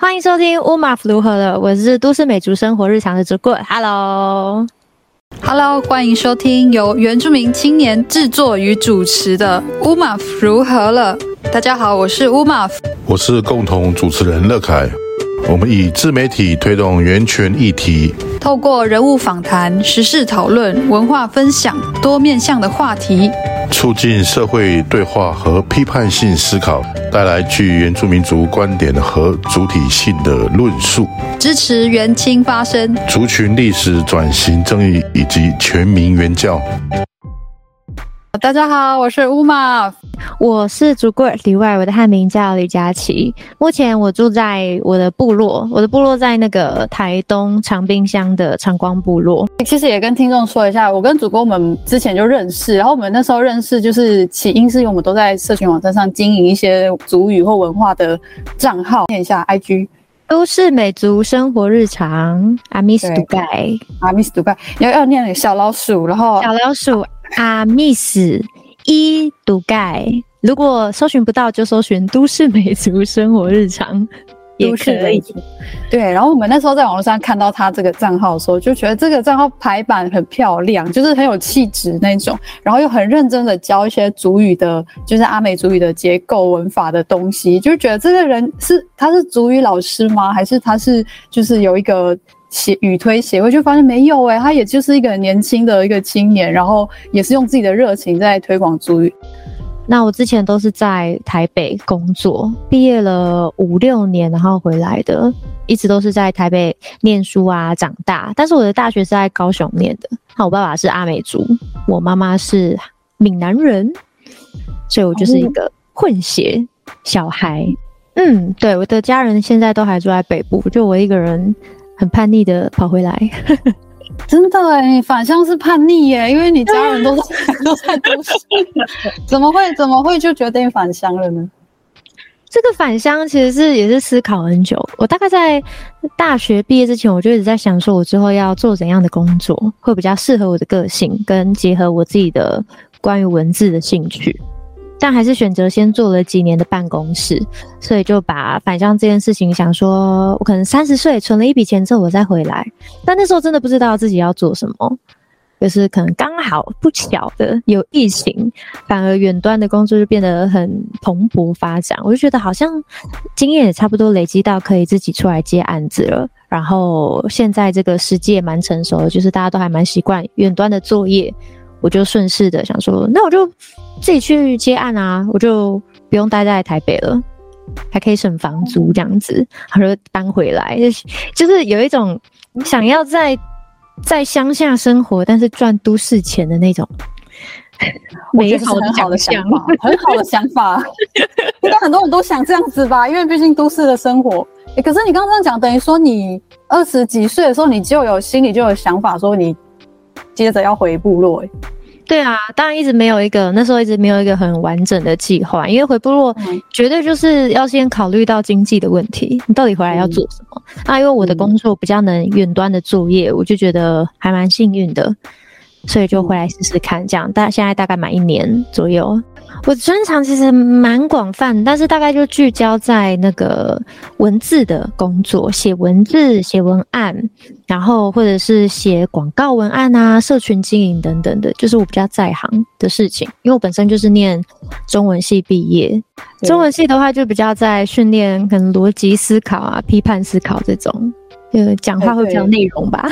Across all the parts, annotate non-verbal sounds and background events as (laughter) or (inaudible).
欢迎收听乌马夫如何了，我是都市美族生活日常的主棍，Hello，Hello，欢迎收听由原住民青年制作与主持的乌马夫如何了。大家好，我是乌马夫，我是共同主持人乐凯。我们以自媒体推动原权议题，透过人物访谈、时事讨论、文化分享多面向的话题，促进社会对话和批判性思考，带来具原住民族观点和主体性的论述，支持原青发声，族群历史转型正义以及全民原教。大家好，我是乌玛，我是主播里外，我的汉名叫李佳琪。目前我住在我的部落，我的部落在那个台东长滨乡的长光部落。其实也跟听众说一下，我跟主播我们之前就认识，然后我们那时候认识就是起因是因为我们都在社群网站上经营一些族语或文化的账号。念一下 IG，都市美族生活日常。阿密斯杜盖，阿密斯杜盖，要要念那个小老鼠，然后小老鼠。阿密斯伊杜盖，如果搜寻不到，就搜寻“都市美族生活日常”也可以。对，然后我们那时候在网络上看到他这个账号的时候，就觉得这个账号排版很漂亮，就是很有气质那种，然后又很认真的教一些主语的，就是阿美族语的结构文法的东西，就觉得这个人是他是主语老师吗？还是他是就是有一个？协语推协会就发现没有哎、欸，他也就是一个年轻的一个青年，然后也是用自己的热情在推广族语。那我之前都是在台北工作，毕业了五六年，然后回来的，一直都是在台北念书啊，长大。但是我的大学是在高雄念的。那我爸爸是阿美族，我妈妈是闽南人，所以我就是一个混血小孩。嗯，对，我的家人现在都还住在北部，就我一个人。很叛逆的跑回来，真的哎，你返乡是叛逆耶，因为你家人都在都在读书，(laughs) 怎么会怎么会就决定返乡了呢？这个返乡其实是也是思考很久。我大概在大学毕业之前，我就一直在想，说我之后要做怎样的工作会比较适合我的个性，跟结合我自己的关于文字的兴趣。但还是选择先做了几年的办公室，所以就把返乡这件事情想说，我可能三十岁存了一笔钱之后我再回来。但那时候真的不知道自己要做什么，就是可能刚好不巧的有疫情，反而远端的工作就变得很蓬勃发展。我就觉得好像经验也差不多累积到可以自己出来接案子了。然后现在这个时机也蛮成熟的，就是大家都还蛮习惯远端的作业。我就顺势的想说，那我就自己去接案啊，我就不用待在台北了，还可以省房租这样子，然后就搬回来，就是有一种想要在在乡下生活，但是赚都市钱的那种美好很好的想法，很好的想法，(laughs) 应该很多人都想这样子吧，因为毕竟都市的生活。欸，可是你刚刚讲，等于说你二十几岁的时候，你就有心里就有想法，说你。接着要回部落，欸，对啊，当然一直没有一个，那时候一直没有一个很完整的计划，因为回部落绝对就是要先考虑到经济的问题，你到底回来要做什么？嗯、那因为我的工作比较能远端的作业，我就觉得还蛮幸运的，所以就回来试试看，这样，大现在大概满一年左右。我专长其实蛮广泛，但是大概就聚焦在那个文字的工作，写文字、写文案，然后或者是写广告文案啊、社群经营等等的，就是我比较在行的事情。因为我本身就是念中文系毕业，中文系的话就比较在训练可能逻辑思考啊、批判思考这种，就讲话会比较内容吧。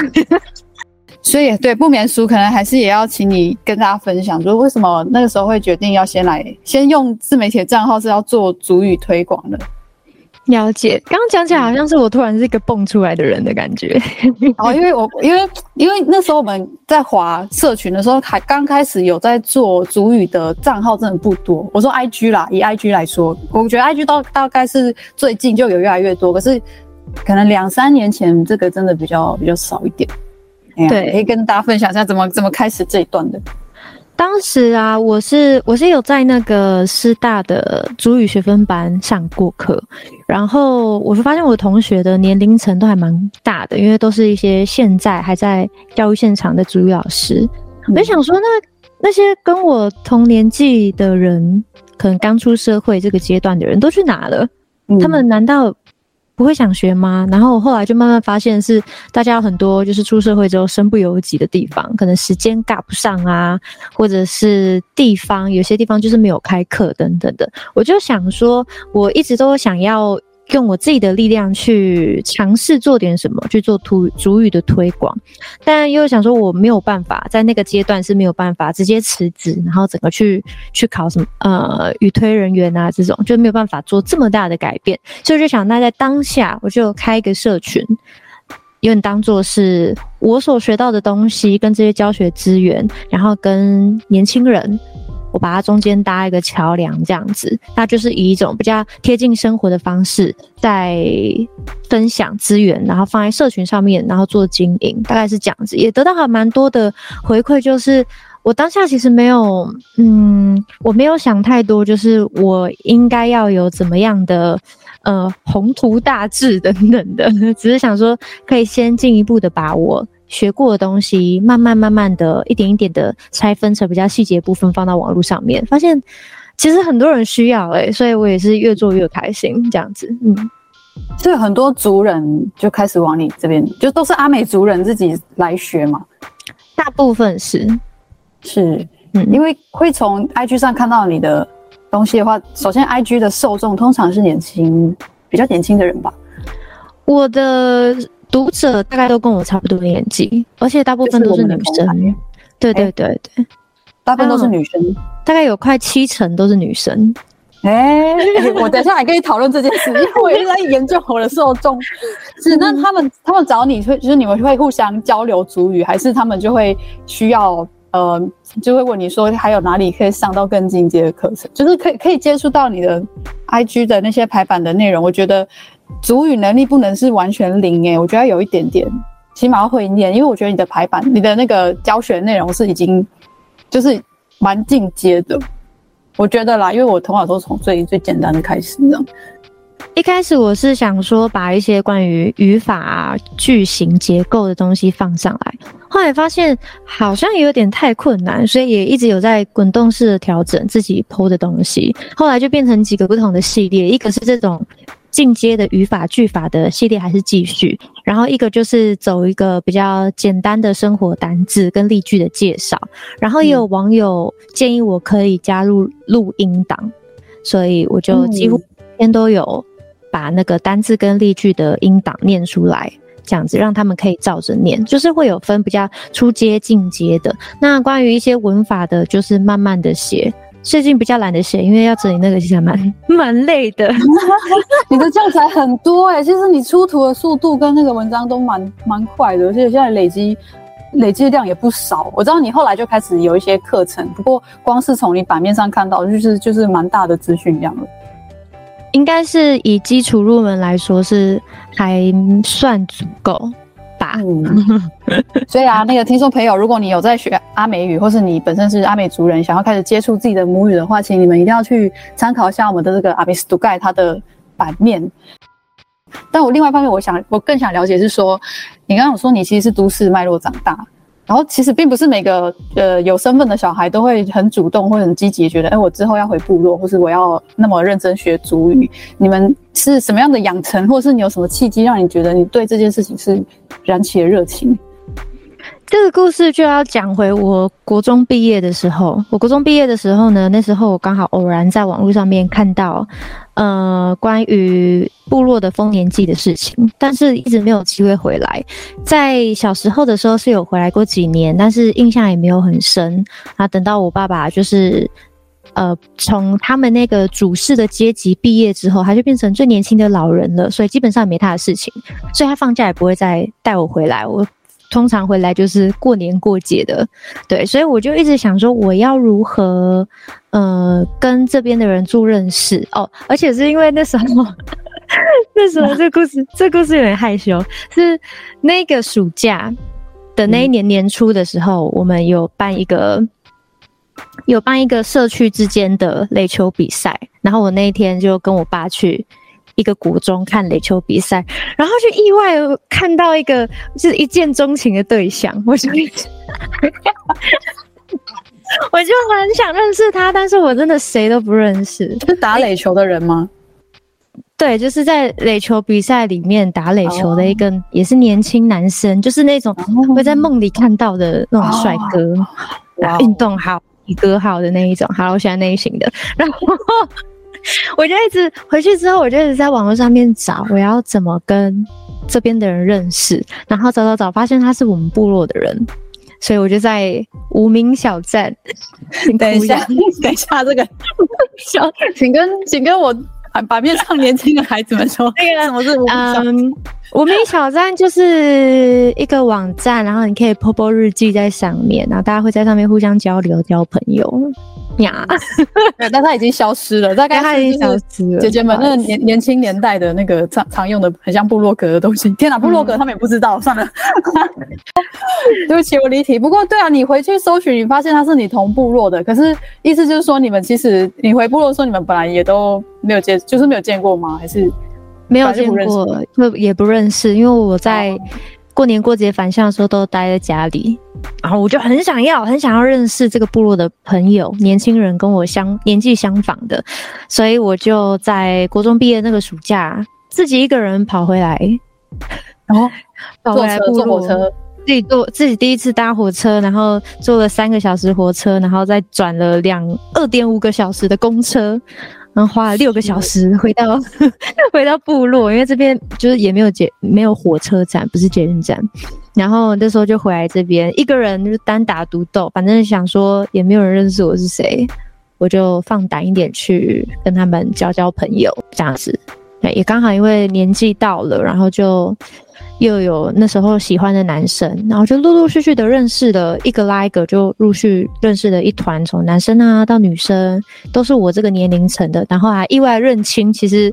所以，对，不免俗，可能还是也要请你跟大家分享，就是为什么那个时候会决定要先来，先用自媒体的账号是要做主语推广的。了解，刚刚讲起来好像是我突然是一个蹦出来的人的感觉。哦，因为我因为因为那时候我们在华社群的时候，还刚开始有在做主语的账号，真的不多。我说 IG 啦，以 IG 来说，我觉得 IG 到大概是最近就有越来越多，可是可能两三年前这个真的比较比较少一点。对，可以跟大家分享一下怎么怎么开始这一段的。当时啊，我是我是有在那个师大的主语学分班上过课，然后我就发现我同学的年龄层都还蛮大的，因为都是一些现在还在教育现场的主语老师。我就想说，那那些跟我同年纪的人，可能刚出社会这个阶段的人都去哪了？他们难道不会想学吗？然后我后来就慢慢发现是大家有很多就是出社会之后身不由己的地方，可能时间赶不上啊，或者是地方有些地方就是没有开课等等的。我就想说，我一直都想要。用我自己的力量去尝试做点什么，去做土主语的推广，但又想说我没有办法，在那个阶段是没有办法直接辞职，然后整个去去考什么呃语推人员啊这种，就没有办法做这么大的改变，所以就想那在当下我就开一个社群，有点当做是我所学到的东西跟这些教学资源，然后跟年轻人。我把它中间搭一个桥梁，这样子，那就是以一种比较贴近生活的方式，在分享资源，然后放在社群上面，然后做经营，大概是这样子，也得到还蛮多的回馈。就是我当下其实没有，嗯，我没有想太多，就是我应该要有怎么样的，呃，宏图大志等等的，(laughs) 只是想说可以先进一步的把握。学过的东西，慢慢慢慢的一点一点的拆分成比较细节部分，放到网络上面，发现其实很多人需要哎、欸，所以我也是越做越开心这样子。嗯，所以很多族人就开始往你这边，就都是阿美族人自己来学嘛。大部分是是，嗯，因为会从 IG 上看到你的东西的话，首先 IG 的受众通常是年轻，比较年轻的人吧。我的。读者大概都跟我差不多年纪，而且大部分都是女生。对对对对，大部分都是女生，大概有快七成都是女生。哎、欸，我等一下还可以讨论这件事，因为我一直在研究我的受众。(laughs) 是，那他们他们找你会就是你们会互相交流主语，还是他们就会需要呃，就会问你说还有哪里可以上到更进阶的课程，就是可以可以接触到你的 IG 的那些排版的内容。我觉得。主语能力不能是完全零诶、我觉得有一点点，起码要会念，因为我觉得你的排版、你的那个教学内容是已经就是蛮进阶的，我觉得啦，因为我从小都从最最简单的开始这样。一开始我是想说把一些关于语法、句型结构的东西放上来，后来发现好像有点太困难，所以也一直有在滚动式的调整自己剖的东西，后来就变成几个不同的系列，一个是这种。进阶的语法句法的系列还是继续，然后一个就是走一个比较简单的生活单字跟例句的介绍，然后也有网友建议我可以加入录音档，所以我就几乎每天都有把那个单字跟例句的音档念出来，这样子让他们可以照着念，就是会有分比较初阶、进阶的。那关于一些文法的，就是慢慢的写。最近比较懒得写，因为要整理那个其实蛮 (laughs) 蛮累的。(laughs) 你的教材很多哎、欸，其实你出图的速度跟那个文章都蛮蛮快的，而且现在累积累积量也不少。我知道你后来就开始有一些课程，不过光是从你版面上看到，就是就是蛮大的资讯量了。应该是以基础入门来说是还算足够。嗯，(laughs) 所以啊，那个听众朋友，如果你有在学阿美语，或是你本身是阿美族人，想要开始接触自己的母语的话，请你们一定要去参考一下我们的这个阿美斯杜盖它的版面。但我另外一方面，我想我更想了解是说，你刚刚有说你其实是都市脉络长大。然后其实并不是每个呃有身份的小孩都会很主动或者很积极，觉得哎，我之后要回部落，或是我要那么认真学族语。你们是什么样的养成，或是你有什么契机让你觉得你对这件事情是燃起了热情？这个故事就要讲回我国中毕业的时候。我国中毕业的时候呢，那时候我刚好偶然在网络上面看到，呃，关于部落的丰年祭的事情，但是一直没有机会回来。在小时候的时候是有回来过几年，但是印象也没有很深。啊，等到我爸爸就是，呃，从他们那个主事的阶级毕业之后，他就变成最年轻的老人了，所以基本上没他的事情，所以他放假也不会再带我回来。我。通常回来就是过年过节的，对，所以我就一直想说，我要如何，呃，跟这边的人做认识。哦，而且是因为那时候，(laughs) 那时候这故事，这故事有点害羞，是那个暑假的那一年年初的时候，嗯、我们有办一个，有办一个社区之间的垒球比赛，然后我那一天就跟我爸去。一个国中看垒球比赛，然后就意外看到一个就是一见钟情的对象，我就，我就很想认识他，但是我真的谁都不认识。是打垒球的人吗？对，就是在垒球比赛里面打垒球的一个，也是年轻男生，就是那种会在梦里看到的那种帅哥，打运动好、体格好的那一种。好，我喜欢那一型的。然后 (laughs) 我就一直回去之后，我就一直在网络上面找，我要怎么跟这边的人认识。然后找找找，发现他是我们部落的人，所以我就在无名小站。(laughs) 等一下，(laughs) 等一下，这个小，请跟请跟我。把面上年轻的孩子们说：“那个什么是无名小站？嗯，无名小站就是一个网站，然后你可以 po po 日记在上面，然后大家会在上面互相交流、交朋友。”呀，(laughs) 但它已经消失了，大概他已经消失了。姐姐们，那个年年轻年代的那个常常用的很像部落格的东西，天哪，部落格他们也不知道，嗯、算了。(laughs) 对不起，我离题。不过，对啊，你回去搜寻，你发现它是你同部落的，可是意思就是说，你们其实你回部落的时候，你们本来也都没有见，就是没有见过吗？还是没有见过，就也不认识，因为我在过年过节返乡的时候都待在家里。然后我就很想要，很想要认识这个部落的朋友，年轻人跟我相年纪相仿的，所以我就在国中毕业那个暑假，自己一个人跑回来，(laughs) 然后跑回来部落，自己坐自己第一次搭火车，然后坐了三个小时火车，然后再转了两二点五个小时的公车，然后花了六个小时回到 (laughs) 回到部落，因为这边就是也没有捷没有火车站，不是捷运站。然后那时候就回来这边，一个人就单打独斗，反正想说也没有人认识我是谁，我就放胆一点去跟他们交交朋友，这样子。对，也刚好因为年纪到了，然后就又有那时候喜欢的男生，然后就陆陆续续的认识了一个拉一个，就陆续认识了一团，从男生啊到女生，都是我这个年龄层的，然后还意外认亲，其实。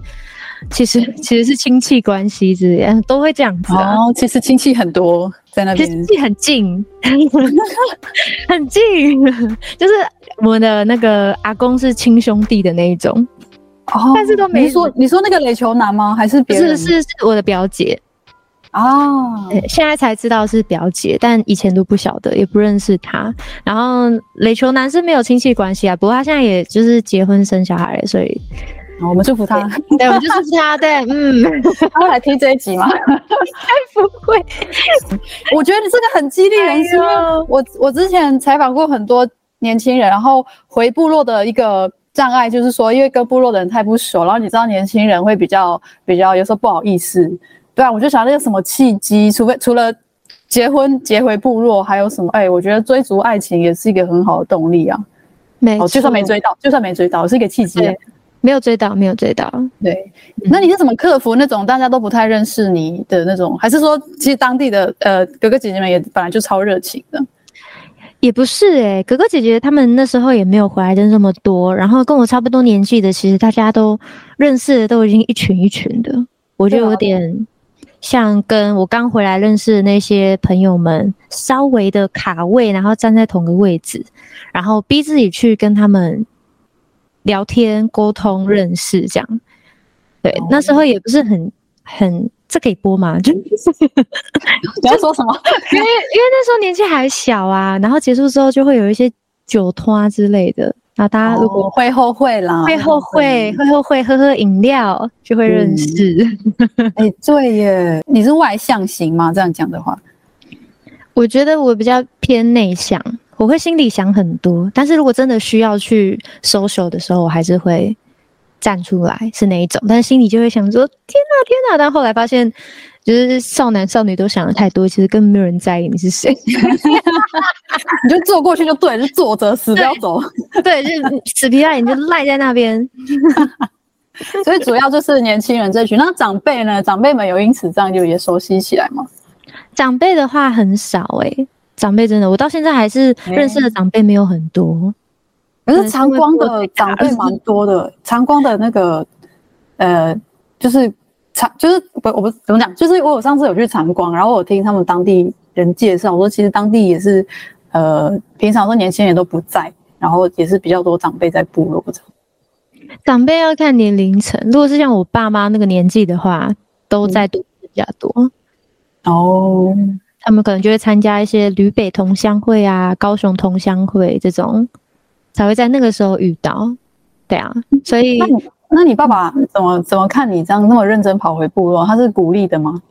(laughs) 其实其实是亲戚关系之类，都会这样子啊。哦，其实亲戚很多在那边，亲戚很近，(laughs) 很近，就是我们的那个阿公是亲兄弟的那一种。哦，但是都没说，你说那个垒球男吗？还是别人？是是是我的表姐。哦，现在才知道是表姐，但以前都不晓得，也不认识她。然后垒球男是没有亲戚关系啊，不过他现在也就是结婚生小孩，所以。我们祝福他，对，我们就祝福他，对，嗯，(laughs) 他会来听这一集吗？不会。(laughs) 我觉得你这个很激励人心。我我之前采访过很多年轻人，然后回部落的一个障碍就是说，因为跟部落的人太不熟，然后你知道年轻人会比较比较有时候不好意思，对啊，我就想那个什么契机，除非除了结婚结回部落，还有什么？哎，我觉得追逐爱情也是一个很好的动力啊。没错，就算没追到，就算没追到，是一个契机。没有追到，没有追到。对，那你是怎么克服那种大家都不太认识你的那种？还是说，其实当地的呃哥哥姐姐们也本来就超热情的？也不是诶、欸，哥哥姐姐他们那时候也没有回来的那么多，然后跟我差不多年纪的，其实大家都认识的都已经一群一群的，我就有点像跟我刚回来认识的那些朋友们稍微的卡位，然后站在同个位置，然后逼自己去跟他们。聊天、沟通、认识，这样，对，哦、那时候也不是很很，这可以播吗？就 (laughs) 你要说什么，(laughs) 因为因为那时候年纪还小啊，然后结束之后就会有一些酒托啊之类的，然后大家如果、哦、会后悔啦，会后悔会后悔喝喝饮料就会认识。(laughs) 哎、嗯欸，对耶，你是外向型吗？这样讲的话，我觉得我比较偏内向。我会心里想很多，但是如果真的需要去 social 的时候，我还是会站出来，是那一种。但是心里就会想说：“天哪，天哪！”但后来发现，就是少男少女都想的太多，其实根本没有人在意你是谁，(laughs) 你就坐过去就对，就坐着，死不要走。(laughs) 对，就死皮赖脸就赖在那边。(laughs) 所以主要就是年轻人这群。那长辈呢？长辈们有因此这样就也熟悉起来吗？长辈的话很少哎、欸。长辈真的，我到现在还是认识的长辈没有很多，可是长光的长辈蛮多的。长光的那个，呃，就是长，就是不，我不怎么讲，就是我有上次有去长光，然后我听他们当地人介绍，我说其实当地也是，呃，平常说年轻人都不在，然后也是比较多长辈在部落。长辈要看年龄层，如果是像我爸妈那个年纪的话，都在都比较多。哦。他们可能就会参加一些旅北同乡会啊、高雄同乡会这种，才会在那个时候遇到。对啊，所以那你那你爸爸怎么怎么看你这样那么认真跑回部落？他是鼓励的吗？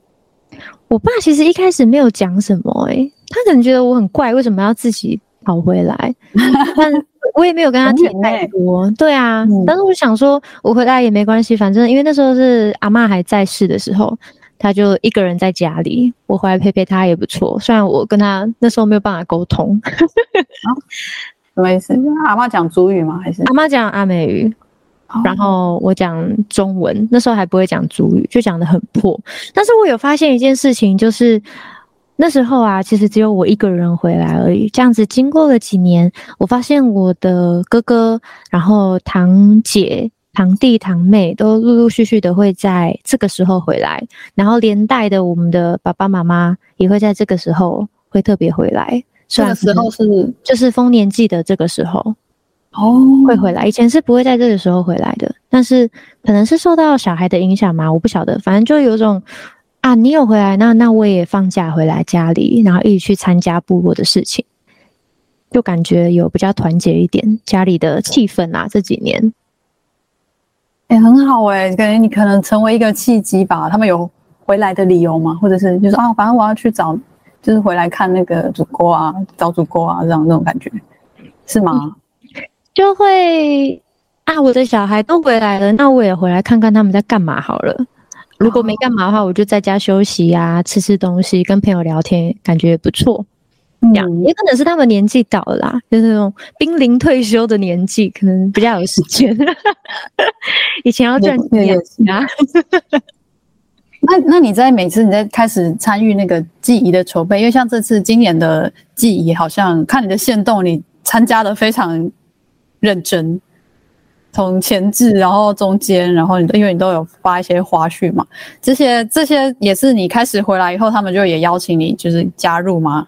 我爸其实一开始没有讲什么、欸，诶，他可能觉得我很怪，为什么要自己跑回来？(laughs) 但我也没有跟他提太多。对啊，嗯、但是我想说，我回来也没关系，反正因为那时候是阿妈还在世的时候，他就一个人在家里，我回来陪陪他也不错。虽然我跟他那时候没有办法沟通。(laughs) 什么意思？阿妈讲主语吗？还是阿妈讲阿美语？然后我讲中文，那时候还不会讲主语，就讲的很破。但是我有发现一件事情，就是那时候啊，其实只有我一个人回来而已。这样子经过了几年，我发现我的哥哥、然后堂姐、堂弟、堂妹都陆陆续续的会在这个时候回来，然后连带的我们的爸爸妈妈也会在这个时候会特别回来。这个时候是就是丰年祭的这个时候哦，会回来。以前是不会在这个时候回来的，但是可能是受到小孩的影响嘛，我不晓得。反正就有种啊，你有回来，那那我也放假回来家里，然后一起去参加部落的事情，就感觉有比较团结一点家里的气氛啊。这几年，也、欸，很好哎、欸，感觉你可能成为一个契机吧。他们有回来的理由吗？或者是就是啊，反正我要去找。就是回来看那个祖国啊，找祖国啊，这样那种感觉，是吗？(laughs) 就会啊，我的小孩都回来了，那我也回来看看他们在干嘛好了。如果没干嘛的话，我就在家休息呀、啊，吃吃东西，跟朋友聊天，感觉也不错。这样、嗯、也可能是他们年纪到了啦，就是那种濒临退休的年纪，可能比较有时间。(laughs) 以前要赚钱啊。(laughs) 那那你在每次你在开始参与那个祭仪的筹备，因为像这次今年的祭仪，好像看你的线动，你参加的非常认真，从前置，然后中间，然后你因为你都有发一些花絮嘛，这些这些也是你开始回来以后，他们就也邀请你就是加入吗？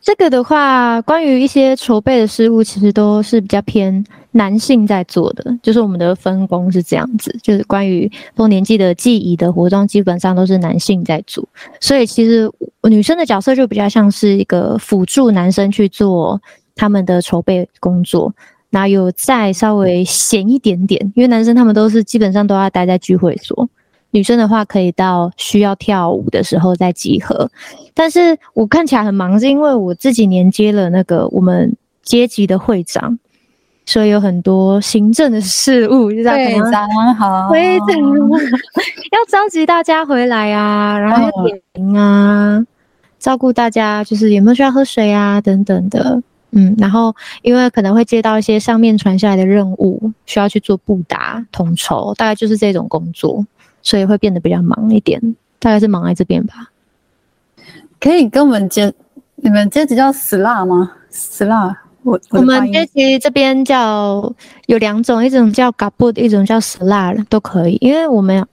这个的话，关于一些筹备的事务，其实都是比较偏男性在做的，就是我们的分工是这样子，就是关于丰年祭的记忆的活动，基本上都是男性在做，所以其实女生的角色就比较像是一个辅助男生去做他们的筹备工作，那有再稍微闲一点点，因为男生他们都是基本上都要待在聚会所。女生的话，可以到需要跳舞的时候再集合。但是我看起来很忙，是因为我自己连接了那个我们阶级的会长，所以有很多行政的事务，就在会长好，会长 (laughs) 要召集大家回来啊，然后要点名啊，哦、照顾大家，就是有没有需要喝水啊等等的。嗯，然后因为可能会接到一些上面传下来的任务，需要去做布达统筹，大概就是这种工作。所以会变得比较忙一点，大概是忙在这边吧。可以跟我们接，你们阶级叫 SLA 吗？SLA，我我们阶级这边叫有两种，一种叫 Kabut，一种叫 SLA 都可以。因为我们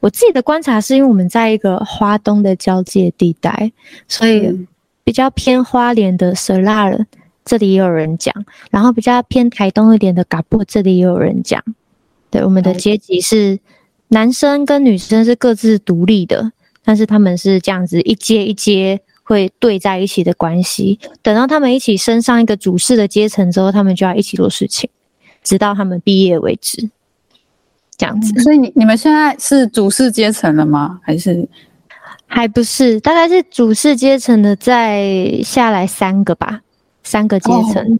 我自己的观察是因为我们在一个花东的交界地带，所以比较偏花莲的 SLA 这里也有人讲，然后比较偏台东一点的 Kabut 这里也有人讲。对，我们的阶级是。男生跟女生是各自独立的，但是他们是这样子一阶一阶会对在一起的关系。等到他们一起升上一个主事的阶层之后，他们就要一起做事情，直到他们毕业为止。这样子。所以你你们现在是主事阶层了吗？还是还不是？大概是主事阶层的再下来三个吧，三个阶层。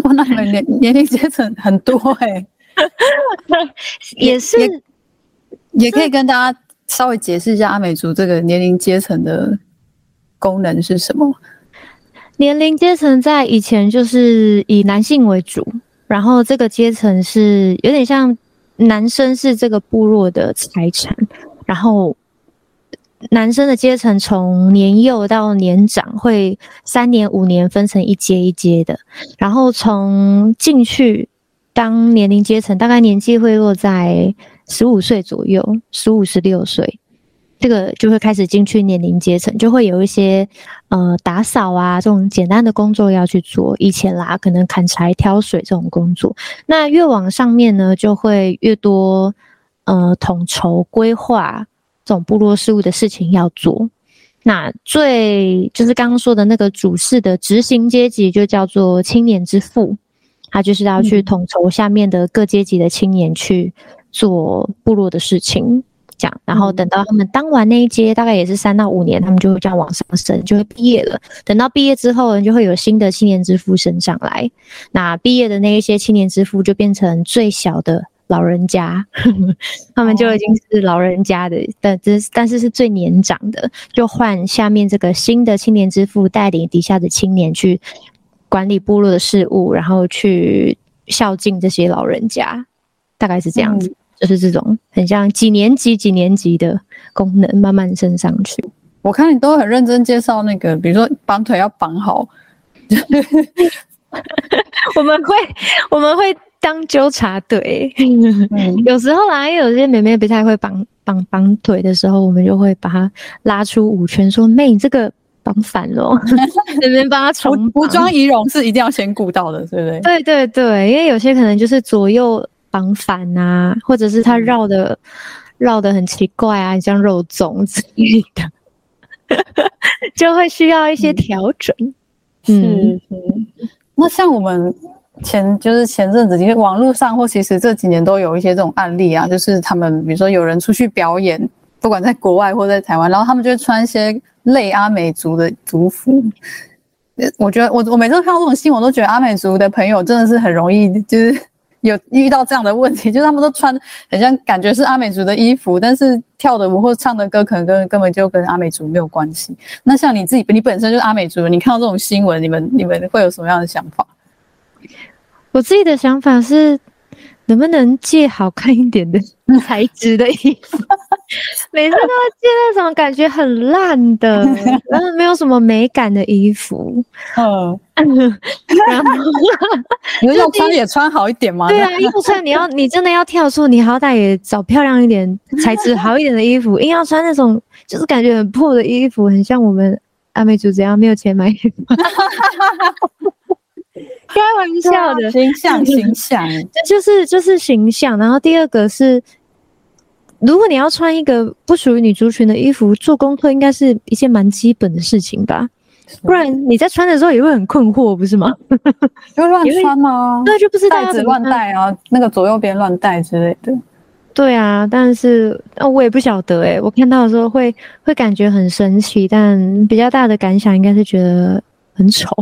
哇、哦，那你们年年龄阶层很多哎、欸，(laughs) 也是。也可以跟大家稍微解释一下阿美族这个年龄阶层的功能是什么？年龄阶层在以前就是以男性为主，然后这个阶层是有点像男生是这个部落的财产，然后男生的阶层从年幼到年长会三年五年分成一阶一阶的，然后从进去当年龄阶层，大概年纪会落在。十五岁左右，十五十六岁，这个就会开始进去年龄阶层，就会有一些呃打扫啊这种简单的工作要去做。以前啦，可能砍柴、挑水这种工作。那越往上面呢，就会越多呃统筹规划这种部落事务的事情要做。那最就是刚刚说的那个主事的执行阶级，就叫做青年之父。他就是要去统筹下面的各阶级的青年去做部落的事情。这样，然后等到他们当完那一阶，大概也是三到五年，他们就会这样往上升，就会毕业了。等到毕业之后，就会有新的青年之父升上来。那毕业的那一些青年之父就变成最小的老人家，(laughs) 他们就已经是老人家的，但这但是是最年长的，就换下面这个新的青年之父带领底下的青年去管理部落的事务，然后去孝敬这些老人家，大概是这样子。嗯就是这种很像几年级几年级的功能慢慢升上去。我看你都很认真介绍那个，比如说绑腿要绑好。(laughs) 我们会我们会当纠察队，嗯、(laughs) 有时候啦，因为有些妹妹不太会绑绑绑腿的时候，我们就会把她拉出五圈，说妹，你这个绑反了，(laughs) 那边帮她重服装仪容是一定要先顾到的，对不对？对对对，因为有些可能就是左右。绑反啊，或者是他绕的绕的很奇怪啊，像肉粽之类的，(laughs) 就会需要一些调整。嗯，嗯，那像我们前就是前阵子，因为网络上或其实这几年都有一些这种案例啊，就是他们比如说有人出去表演，不管在国外或在台湾，然后他们就会穿一些类阿美族的族服。我觉得我我每次看到这种新闻，我都觉得阿美族的朋友真的是很容易就是。有遇到这样的问题，就是他们都穿很像，感觉是阿美族的衣服，但是跳的舞或唱的歌可能跟根本就跟阿美族没有关系。那像你自己，你本身就是阿美族，你看到这种新闻，你们你们会有什么样的想法？我自己的想法是。能不能借好看一点的 (laughs) 材质的衣服？(laughs) 每次都要借那种感觉很烂的，(laughs) 然后没有什么美感的衣服。嗯，然后你要穿也穿好一点吗？对啊，衣服穿你要你真的要跳出，你好歹也找漂亮一点、材质好一点的衣服。硬要穿那种就是感觉很破的衣服，很像我们阿美族这样没有钱买衣服。开玩笑的，形象形象，(laughs) 这就是就是形象。然后第二个是，如果你要穿一个不属于你族群的衣服，做功课应该是一件蛮基本的事情吧？不然你在穿的时候也会很困惑，不是吗？(laughs) 就乱穿吗？对，就不知道带子乱带啊，那个左右边乱带之类的。对啊，但是我也不晓得哎、欸，我看到的时候会会感觉很神奇，但比较大的感想应该是觉得。很丑，(laughs)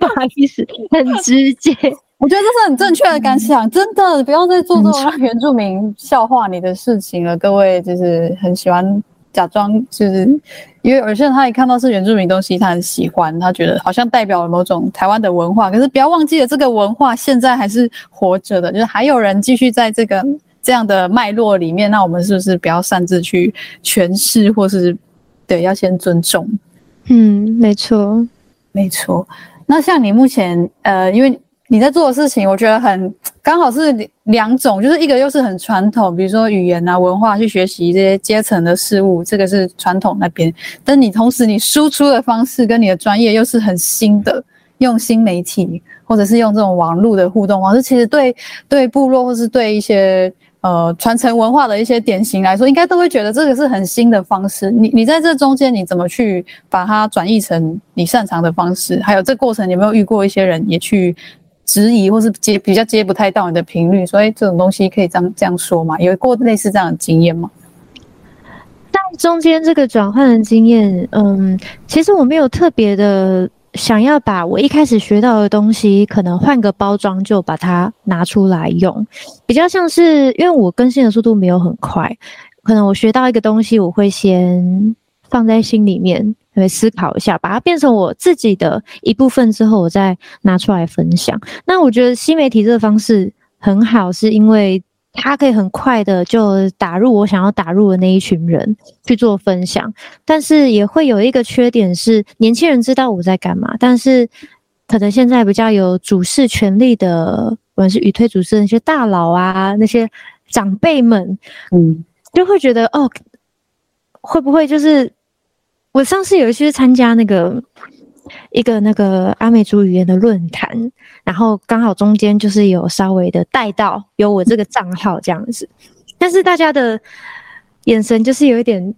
不好意思，很直接。我觉得这是很正确的感想，真的不要再做这种原住民笑话你的事情了。各位就是很喜欢假装，就是因为有些人他一看到是原住民东西，他很喜欢，他觉得好像代表了某种台湾的文化。可是不要忘记了，这个文化现在还是活着的，就是还有人继续在这个这样的脉络里面。那我们是不是不要擅自去诠释，或是对，要先尊重？嗯，没错，没错。那像你目前，呃，因为你在做的事情，我觉得很刚好是两种，就是一个又是很传统，比如说语言啊、文化去学习这些阶层的事物，这个是传统那边。但你同时你输出的方式跟你的专业又是很新的，用新媒体或者是用这种网络的互动方式，其实对对部落或是对一些。呃，传承文化的一些典型来说，应该都会觉得这个是很新的方式。你你在这中间，你怎么去把它转译成你擅长的方式？还有这过程，有没有遇过一些人也去质疑，或是接比较接不太到你的频率？所以这种东西可以这样这样说吗？有过类似这样的经验吗？在中间这个转换的经验，嗯，其实我没有特别的。想要把我一开始学到的东西，可能换个包装就把它拿出来用，比较像是因为我更新的速度没有很快，可能我学到一个东西，我会先放在心里面，会思考一下，把它变成我自己的一部分之后，我再拿出来分享。那我觉得新媒体这个方式很好，是因为。他可以很快的就打入我想要打入的那一群人去做分享，但是也会有一个缺点是，年轻人知道我在干嘛，但是可能现在比较有主事权力的，不管是语推主事的那些大佬啊，那些长辈们，嗯，就会觉得哦，会不会就是我上次有一次参加那个。一个那个阿美族语言的论坛，然后刚好中间就是有稍微的带到有我这个账号这样子，但是大家的眼神就是有一点不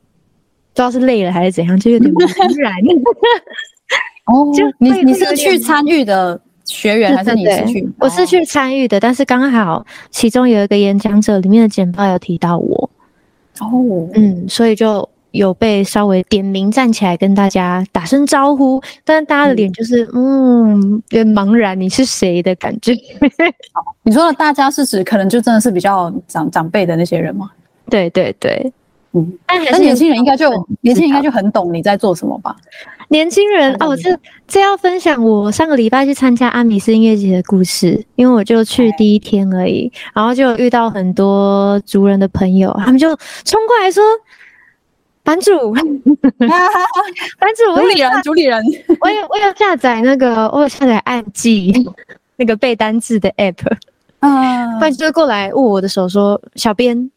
知道是累了还是怎样，就有点茫然。(laughs) 哦，就你你是去参与的学员还是你是去？我是去参与的，但是刚好其中有一个演讲者里面的简报有提到我。哦，嗯，所以就。有被稍微点名站起来跟大家打声招呼，但大家的脸就是嗯，有点茫然，你是谁的感觉？(laughs) 你说的大家是指可能就真的是比较长长辈的那些人吗？对对对，嗯，但年轻人应该就年轻人应该就很懂你在做什么吧？年轻人哦，这这要分享我上个礼拜去参加阿米斯音乐节的故事，因为我就去第一天而已，然后就遇到很多族人的朋友，他们就冲过来说。版主，版主，主理人，主理人，我有我有下载那个，我有下载暗记 (laughs) 那个背单字的 app，嗯，版主就过来握我的手说：“小编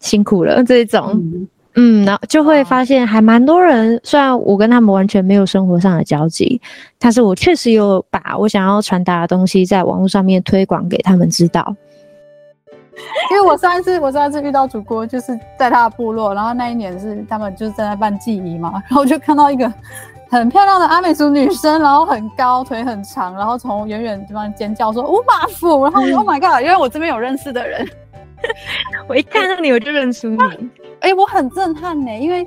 辛苦了。”这种，嗯，嗯，然后就会发现还蛮多人，虽然我跟他们完全没有生活上的交集，但是我确实有把我想要传达的东西在网络上面推广给他们知道。(laughs) 因为我上一次我上一次遇到主播，就是在他的部落，然后那一年是他们就是在那办祭仪嘛，然后就看到一个很漂亮的阿美族女生，然后很高，腿很长，然后从远远地方尖叫说乌马夫，然后 Oh my God，因为我这边有认识的人，(laughs) 我一看到你我就认出你，(laughs) 哎、欸，我很震撼呢，因为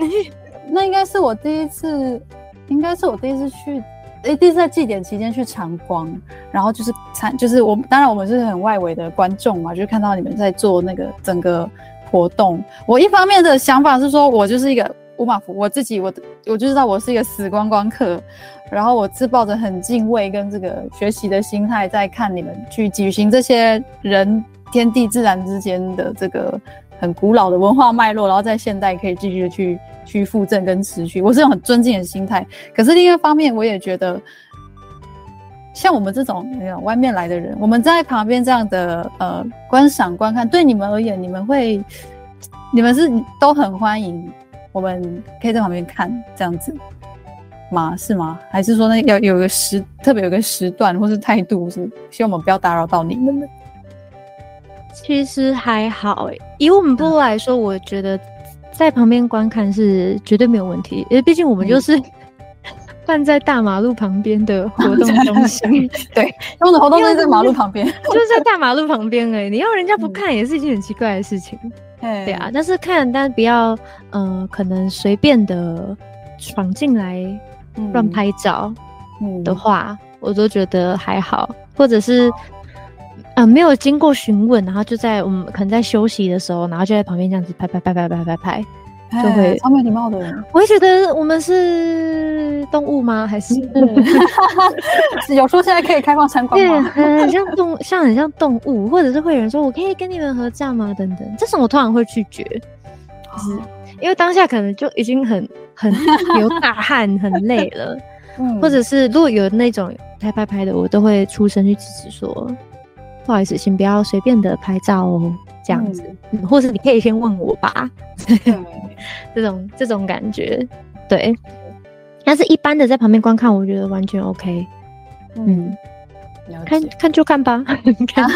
那应该是我第一次，应该是我第一次去。一定是在祭典期间去长光，然后就是参，就是我当然我们是很外围的观众嘛，就看到你们在做那个整个活动。我一方面的想法是说，我就是一个乌马夫，我自己我我就知道我是一个死观光客，然后我自抱着很敬畏跟这个学习的心态在看你们去举行这些人天地自然之间的这个很古老的文化脉络，然后在现代可以继续的去。去复振跟持续，我是用很尊敬的心态。可是另一方面，我也觉得，像我们这种没有外面来的人，我们在旁边这样的呃观赏观看，对你们而言，你们会，你们是都很欢迎，我们可以在旁边看这样子吗？是吗？还是说那要有个时特别有个时段或是态度，是希望我们不要打扰到你们的？其实还好诶，以我们部落来说，我觉得。在旁边观看是绝对没有问题，因为毕竟我们就是 (laughs) 办在大马路旁边的活动中心。(laughs) 对，我们的活动在马路旁边，就是在大马路旁边而已。你要人家不看也是一件很奇怪的事情。嗯、对啊，但是看，但不要，呃，可能随便的闯进来乱拍照的话，我都觉得还好，或者是。啊、呃，没有经过询问，然后就在我们可能在休息的时候，然后就在旁边这样子拍拍拍拍拍拍拍，就会超没礼貌的人。我会觉得我们是动物吗？还是 (laughs) (laughs) 有说现在可以开放参观吗？对，很像动，(laughs) 像很像动物，或者是会有人说我可以跟你们合照吗？等等，这种我通常会拒绝，就是因为当下可能就已经很很流大汗，很累了，嗯，或者是如果有那种拍拍拍的，我都会出声去制止说。不好意思，请不要随便的拍照哦，这样子，嗯，或是你可以先问我吧，嗯、(laughs) 这种这种感觉，对。但是一般的在旁边观看，我觉得完全 OK。嗯，嗯。看看就看吧，(laughs) 看。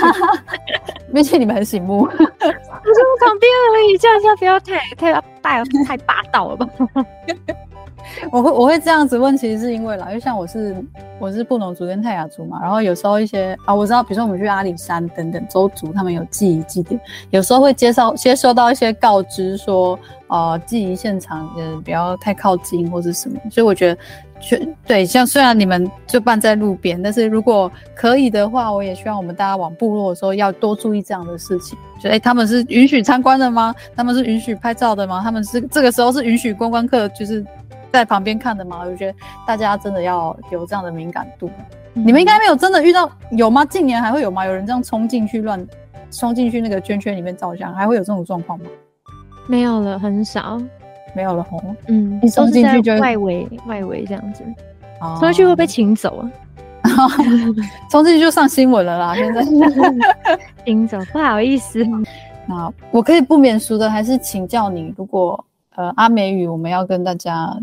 (laughs) 毕竟你们很醒目，我在旁边而已，这样这样不要太太大太霸道了吧。(laughs) 我会我会这样子问，其实是因为啦，因为像我是我是布农族跟泰雅族嘛，然后有时候一些啊，我知道，比如说我们去阿里山等等周族，他们有祭仪祭典，有时候会接受接收到一些告知说，呃，祭仪现场呃不要太靠近或是什么，所以我觉得，全对，像虽然你们就办在路边，但是如果可以的话，我也希望我们大家往部落的时候要多注意这样的事情，就哎、他们是允许参观的吗？他们是允许拍照的吗？他们是这个时候是允许观光客就是。在旁边看的嘛，我就觉得大家真的要有这样的敏感度。嗯、你们应该没有真的遇到有吗？近年还会有吗？有人这样冲进去乱冲进去那个圈圈里面照相，还会有这种状况吗？没有了，很少，没有了红。嗯，你冲进去就外围外围这样子，冲进去会被请走啊？(laughs) 冲进去就上新闻了啦！(laughs) 现在请走，不好意思。那我可以不免俗的，还是请教你，如果。呃，阿美语我们要跟大家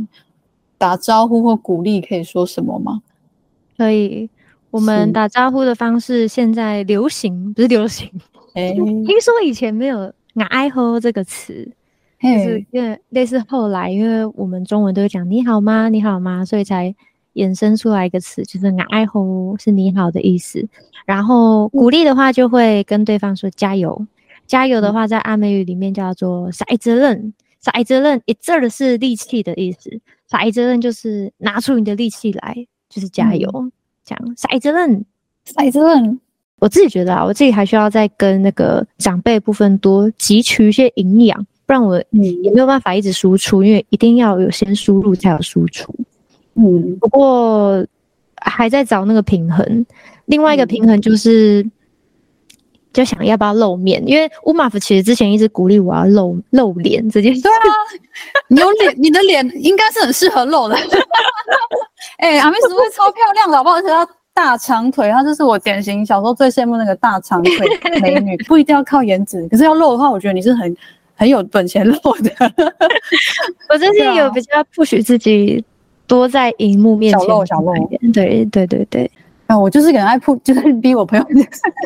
打招呼或鼓励，可以说什么吗？可以，我们打招呼的方式现在流行，不是流行。哎、欸，听说以前没有“俺爱喝”这个词，欸、就是因为类似后来，因为我们中文都会讲“你好吗？你好吗？”所以才衍生出来一个词，就是“爱吼”是你好的意思。然后鼓励的话，就会跟对方说加油。加油的话，在阿美语里面叫做 “sa itselen”，“sa itselen” 一字的是力气的意思，“sa itselen” 就是拿出你的力气来，就是加油。嗯、这样 “sa itselen”，“sa itselen”。我自己觉得啊，我自己还需要再跟那个长辈部分多汲取一些营养，不然我也没有办法一直输出，因为一定要有先输入才有输出。嗯，不过还在找那个平衡。另外一个平衡就是，就想要不要露面，因为乌马夫其实之前一直鼓励我要露露脸这件事。对啊，(laughs) 你有脸，你的脸应该是很适合露的。(laughs) 哎、欸，阿美斯会超漂亮的，好不好？而且她。大长腿，她就是我典型小时候最羡慕那个大长腿美女，不一定要靠颜值，可是要露的话，我觉得你是很很有本钱露的。我最近有比较不许自己多在荧幕面前小露小露，对对对对。啊，我就是很爱铺，(laughs) 就是逼我朋友，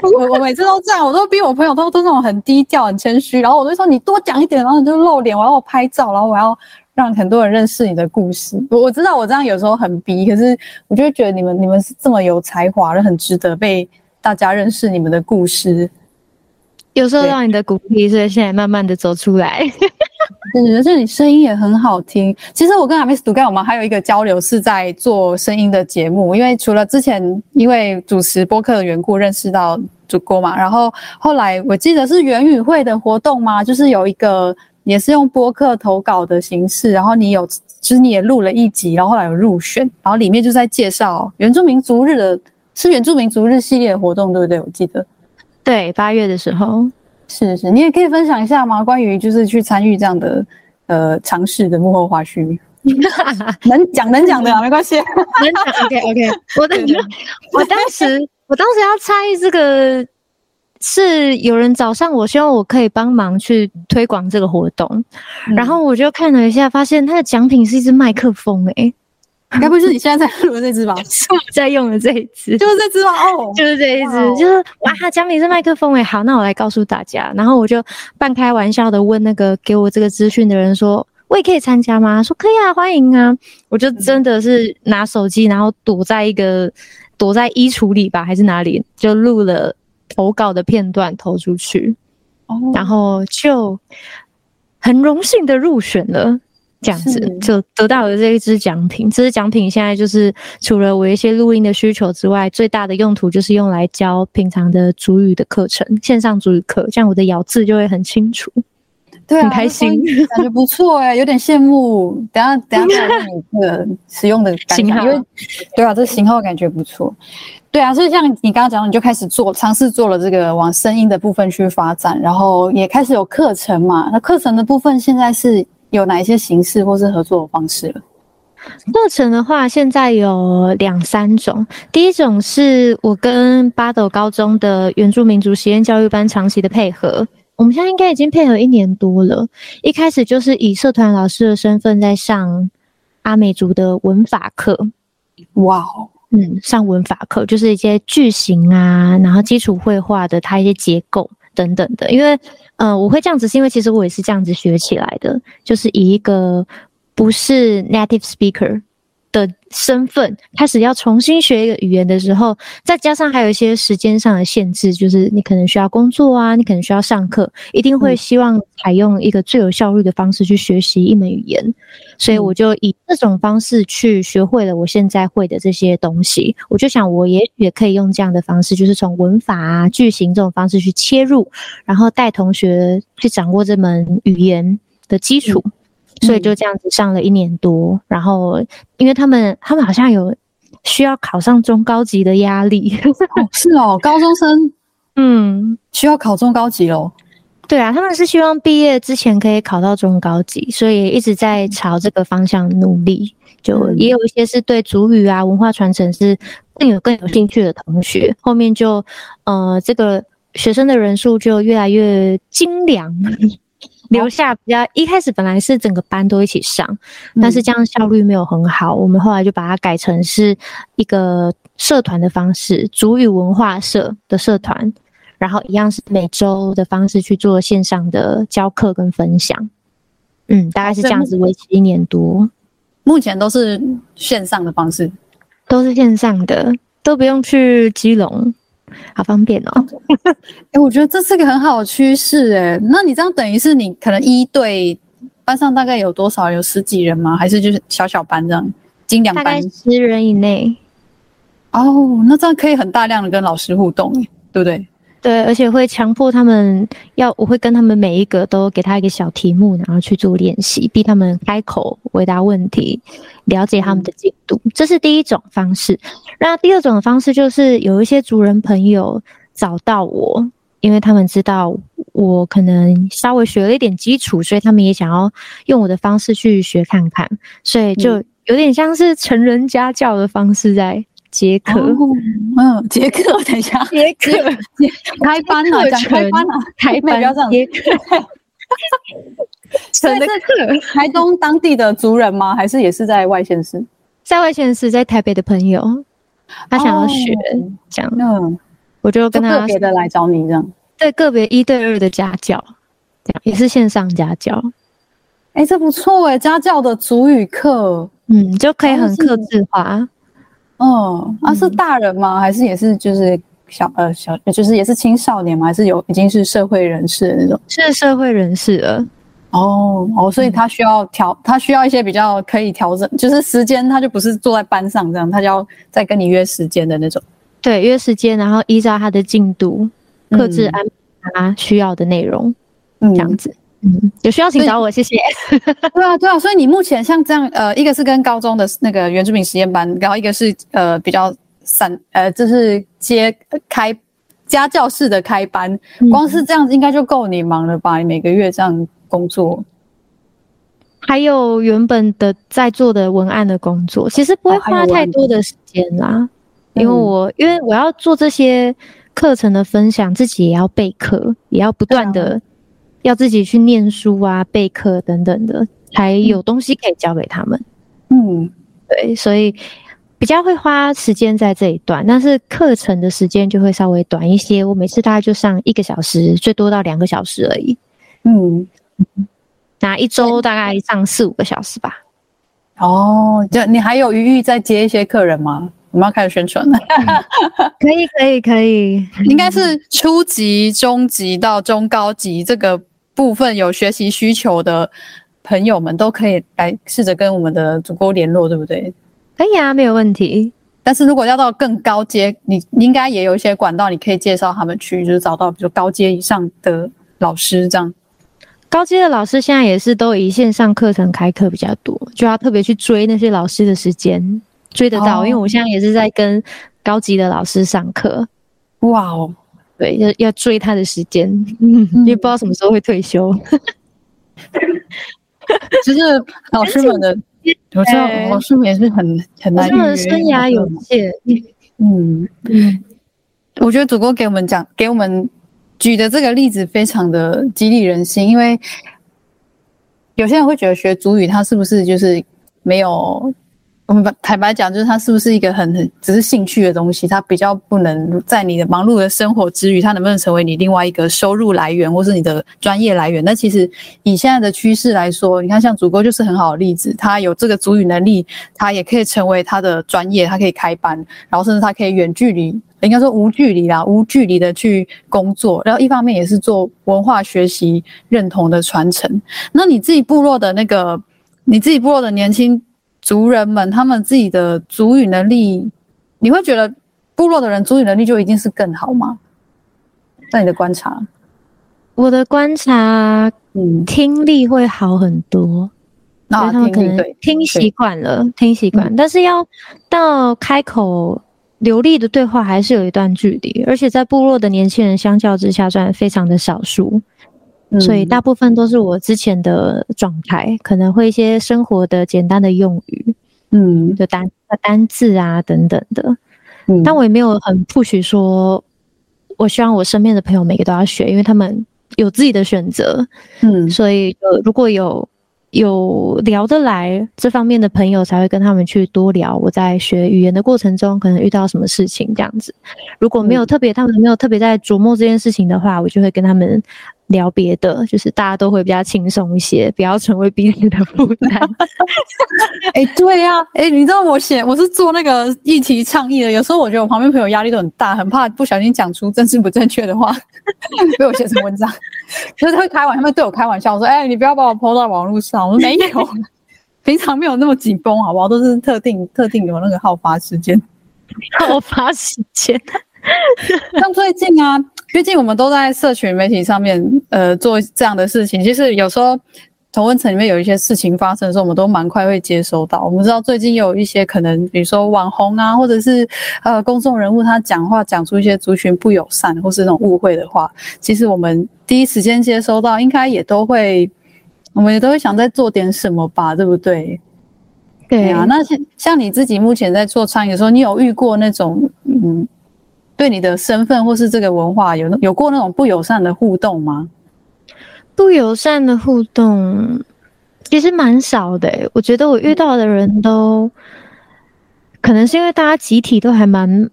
我我每次都这样，我都逼我朋友都都那种很低调、很谦虚，然后我就说你多讲一点，然后你就露脸，我要拍照，然后我要。让很多人认识你的故事。我我知道我这样有时候很逼，可是我就觉得你们你们是这么有才华，很值得被大家认识你们的故事。有时候让你的鼓励，所以现在慢慢的走出来。对，而且你声音也很好听。其实我跟阿美斯读盖，我们还有一个交流是在做声音的节目，因为除了之前因为主持播客的缘故认识到主播嘛，然后后来我记得是原语会的活动嘛，就是有一个。也是用播客投稿的形式，然后你有，其实你也录了一集，然后后来有入选，然后里面就在介绍原住民族日的，是原住民族日系列的活动，对不对？我记得，对，八月的时候，是是，你也可以分享一下吗？关于就是去参与这样的呃尝试的幕后花絮，(laughs) 能讲能讲的啊，没关系，能讲，OK OK，(laughs) 我的，我当时我当时要参与这个。是有人找上我，希望我可以帮忙去推广这个活动，嗯、然后我就看了一下，发现他的奖品是一支麦克风、欸，诶 (laughs) 该不会是你现在在录的这只吧？(laughs) 是我在用的这一只，(laughs) 就是这只吗？哦，就是这一只，就是哇，奖品是麦克风、欸，诶好，那我来告诉大家，然后我就半开玩笑的问那个给我这个资讯的人说，我也可以参加吗？说可以啊，欢迎啊，我就真的是拿手机，然后躲在一个躲在衣橱里吧，还是哪里，就录了。投稿的片段投出去，哦，然后就很荣幸的入选了，这样子就得到了这一支奖品。这支奖品现在就是除了我一些录音的需求之外，最大的用途就是用来教平常的主语的课程，线上主语课，这样我的咬字就会很清楚。对啊，很开心，感觉不错哎、欸，有点羡慕。等下等下看你这个使用的型号，因为对啊，这型号感觉不错。对啊，所以像你刚刚讲，你就开始做，尝试做了这个往声音的部分去发展，然后也开始有课程嘛。那课程的部分现在是有哪一些形式或是合作的方式了？课程的话，现在有两三种。第一种是我跟八斗高中的原住民族实验教育班长期的配合，我们现在应该已经配合一年多了。一开始就是以社团老师的身份在上阿美族的文法课。哇哦！嗯，上文法课就是一些句型啊，然后基础绘画的它一些结构等等的。因为，呃，我会这样子，是因为其实我也是这样子学起来的，就是以一个不是 native speaker 的身份开始要重新学一个语言的时候，再加上还有一些时间上的限制，就是你可能需要工作啊，你可能需要上课，一定会希望采用一个最有效率的方式去学习一门语言，所以我就以这种方式去学会了我现在会的这些东西。我就想，我也也可以用这样的方式，就是从文法啊、句型这种方式去切入，然后带同学去掌握这门语言的基础。所以就这样子上了一年多，然后因为他们他们好像有需要考上中高级的压力，(laughs) 哦，是哦，高中生，嗯，需要考中高级喽。对啊，他们是希望毕业之前可以考到中高级，所以一直在朝这个方向努力。就也有一些是对族语啊文化传承是更有更有兴趣的同学，后面就呃这个学生的人数就越来越精良。留下比较一开始本来是整个班都一起上，但是这样效率没有很好。我们后来就把它改成是一个社团的方式，主语文化社的社团，然后一样是每周的方式去做线上的教课跟分享。嗯，大概是这样子维持一年多。目前都是线上的方式。都是线上的，都不用去基隆，好方便哦。(laughs) 哎、欸，我觉得这是个很好的趋势哎。那你这样等于是你可能一对班上大概有多少？有十几人吗？还是就是小小班这样？精两班？十人以内。哦，那这样可以很大量的跟老师互动，对不对？对，而且会强迫他们要，我会跟他们每一个都给他一个小题目，然后去做练习，逼他们开口回答问题，了解他们的进度。这是第一种方式。那第二种的方式就是有一些族人朋友找到我，因为他们知道我可能稍微学了一点基础，所以他们也想要用我的方式去学看看，所以就有点像是成人家教的方式在。接课，嗯，杰克，(laughs) 等一下，杰克，开班了，讲开班了，开班，不要这样，接课，真的课，台东当地的族人吗？还是也是在外县市？在外县市，在台北的朋友，他想要学，这样，嗯，我就跟他个别的来找你，这样，对，个别一对二的家教，这样也是线上家教，哎，这不错哎，家教的族语课，嗯，就可以很克制化。哦，啊，是大人吗？还是也是就是小呃小，就是也是青少年吗？还是有已经是社会人士的那种？是社会人士了。哦哦，所以他需要调，他需要一些比较可以调整，就是时间他就不是坐在班上这样，他就要再跟你约时间的那种。对，约时间，然后依照他的进度，各自安排他需要的内容，嗯，这样子。嗯，有需要请找我，谢谢。对啊，对啊，所以你目前像这样，呃，一个是跟高中的那个原住民实验班，然后一个是呃比较散，呃，就是接开家教式的开班，光是这样子应该就够你忙了吧？你每个月这样工作，还有原本的在做的文案的工作，其实不会花太多的时间啦，因为我因为我要做这些课程的分享，自己也要备课，也要不断的。要自己去念书啊、备课等等的，才有东西可以教给他们。嗯，对，所以比较会花时间在这一段，但是课程的时间就会稍微短一些。我每次大概就上一个小时，最多到两个小时而已。嗯，那一周大概上四五个小时吧。哦，就你还有余裕再接一些客人吗？我们要开始宣传了。(laughs) 可以，可以，可以，应该是初级、中级到中高级这个。部分有学习需求的朋友们都可以来试着跟我们的主播联络，对不对？可以啊，没有问题。但是如果要到更高阶，你应该也有一些管道，你可以介绍他们去，就是找到比如高阶以上的老师这样。高阶的老师现在也是都以线上课程开课比较多，就要特别去追那些老师的时间，追得到。哦、因为我现在也是在跟高级的老师上课。哇哦！对，要要追他的时间，嗯，(laughs) 也不知道什么时候会退休。(laughs) 其实老师们的，我知道老师们也是很很难。他们生涯有限，嗯嗯。我觉得主播给我们讲，给我们举的这个例子非常的激励人心，因为有些人会觉得学主语，他是不是就是没有？我们坦白讲，就是它是不是一个很很只是兴趣的东西？它比较不能在你的忙碌的生活之余，它能不能成为你另外一个收入来源，或是你的专业来源？那其实以现在的趋势来说，你看像祖哥就是很好的例子，他有这个族语能力，他也可以成为他的专业，他可以开班，然后甚至他可以远距离，应该说无距离啦，无距离的去工作，然后一方面也是做文化学习认同的传承。那你自己部落的那个，你自己部落的年轻。族人们他们自己的族语能力，你会觉得部落的人族语能力就一定是更好吗？在你的观察，我的观察，嗯，听力会好很多，那他们可能听习惯了，听习惯，但是要到开口流利的对话，还是有一段距离，而且在部落的年轻人相较之下，算非常的少数。所以大部分都是我之前的状态，可能会一些生活的简单的用语，嗯，就单单字啊等等的，嗯，但我也没有很 push 说，我希望我身边的朋友每个都要学，因为他们有自己的选择，嗯，所以呃如果有。有聊得来这方面的朋友，才会跟他们去多聊。我在学语言的过程中，可能遇到什么事情这样子。如果没有特别，他们没有特别在琢磨这件事情的话，我就会跟他们聊别的，就是大家都会比较轻松一些，不要成为彼此的负担。哎、欸，对呀、啊，哎、欸，你知道我写我是做那个议题倡议的，有时候我觉得我旁边朋友压力都很大，很怕不小心讲出政治不正确的话，(laughs) 被我写成文章，(laughs) 就是他会开玩笑，他们对我开玩笑我说：“哎、欸，你不要把我 PO 到网络上。”我说：“没有，(laughs) 平常没有那么紧绷，好不好？都是特定特定有那个好发时间，好发时间。(laughs) 像最近啊。”毕竟我们都在社群媒体上面，呃，做这样的事情。其实有时候同温层里面有一些事情发生的时候，我们都蛮快会接收到。我们知道最近有一些可能，比如说网红啊，或者是呃公众人物，他讲话讲出一些族群不友善或是那种误会的话，其实我们第一时间接收到，应该也都会，我们也都会想再做点什么吧，对不对？对啊。那像像你自己目前在做餐饮的时候，你有遇过那种嗯？对你的身份或是这个文化有有过那种不友善的互动吗？不友善的互动其实蛮少的欸。我觉得我遇到的人都可能是因为大家集体都还蛮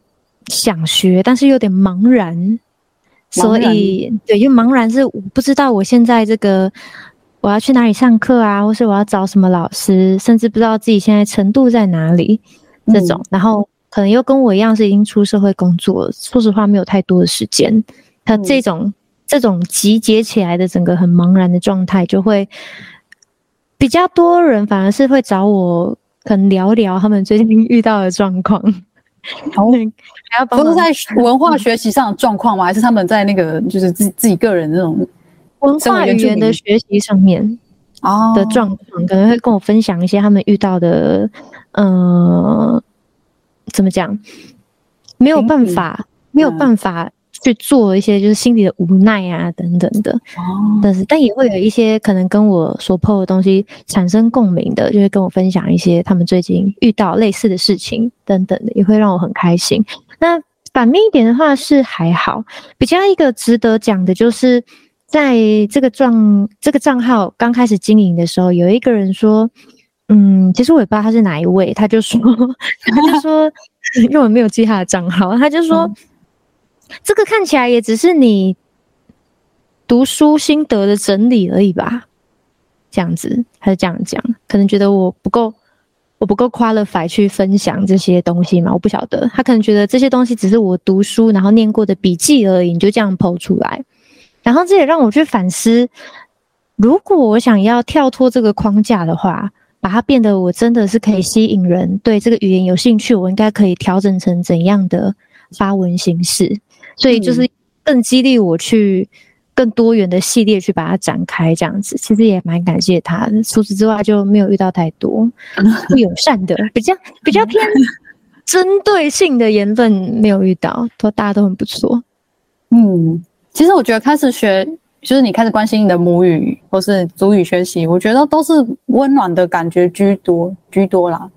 想学，但是有点茫然，所以对，因为茫然是我不知道我现在这个我要去哪里上课啊，或是我要找什么老师，甚至不知道自己现在程度在哪里这种，然后。可能又跟我一样是已经出社会工作了，说实话没有太多的时间。他这种、嗯、这种集结起来的整个很茫然的状态，就会比较多人反而是会找我，可能聊聊他们最近遇到的状况。哦，(laughs) 还要都是在文化学习上的状况吗？还是他们在那个就是自己自己个人那种文化语言的学习上面哦的状况，哦、可能会跟我分享一些他们遇到的，嗯、呃。怎么讲？没有办法，嗯、没有办法去做一些就是心里的无奈啊等等的。哦，但是但也会有一些可能跟我所 PO 的东西产生共鸣的，就会跟我分享一些他们最近遇到类似的事情等等的，也会让我很开心。那反面一点的话是还好，比较一个值得讲的就是，在这个账这个账号刚开始经营的时候，有一个人说。嗯，其实我也不知道他是哪一位，他就说，(laughs) 他就说，因为我没有记他的账号，他就说，嗯、这个看起来也只是你读书心得的整理而已吧，这样子，他就这样讲，可能觉得我不够，我不够 qualify 去分享这些东西嘛，我不晓得，他可能觉得这些东西只是我读书然后念过的笔记而已，你就这样 po 出来，然后这也让我去反思，如果我想要跳脱这个框架的话。把它变得我真的是可以吸引人，对这个语言有兴趣，我应该可以调整成怎样的发文形式？所以就是更激励我去更多元的系列去把它展开，这样子其实也蛮感谢他的。除此之外就没有遇到太多 (laughs) 不友善的，比较比较偏针对性的言论没有遇到，都大家都很不错。嗯，其实我觉得开始学。就是你开始关心你的母语或是主语学习，我觉得都是温暖的感觉居多居多啦。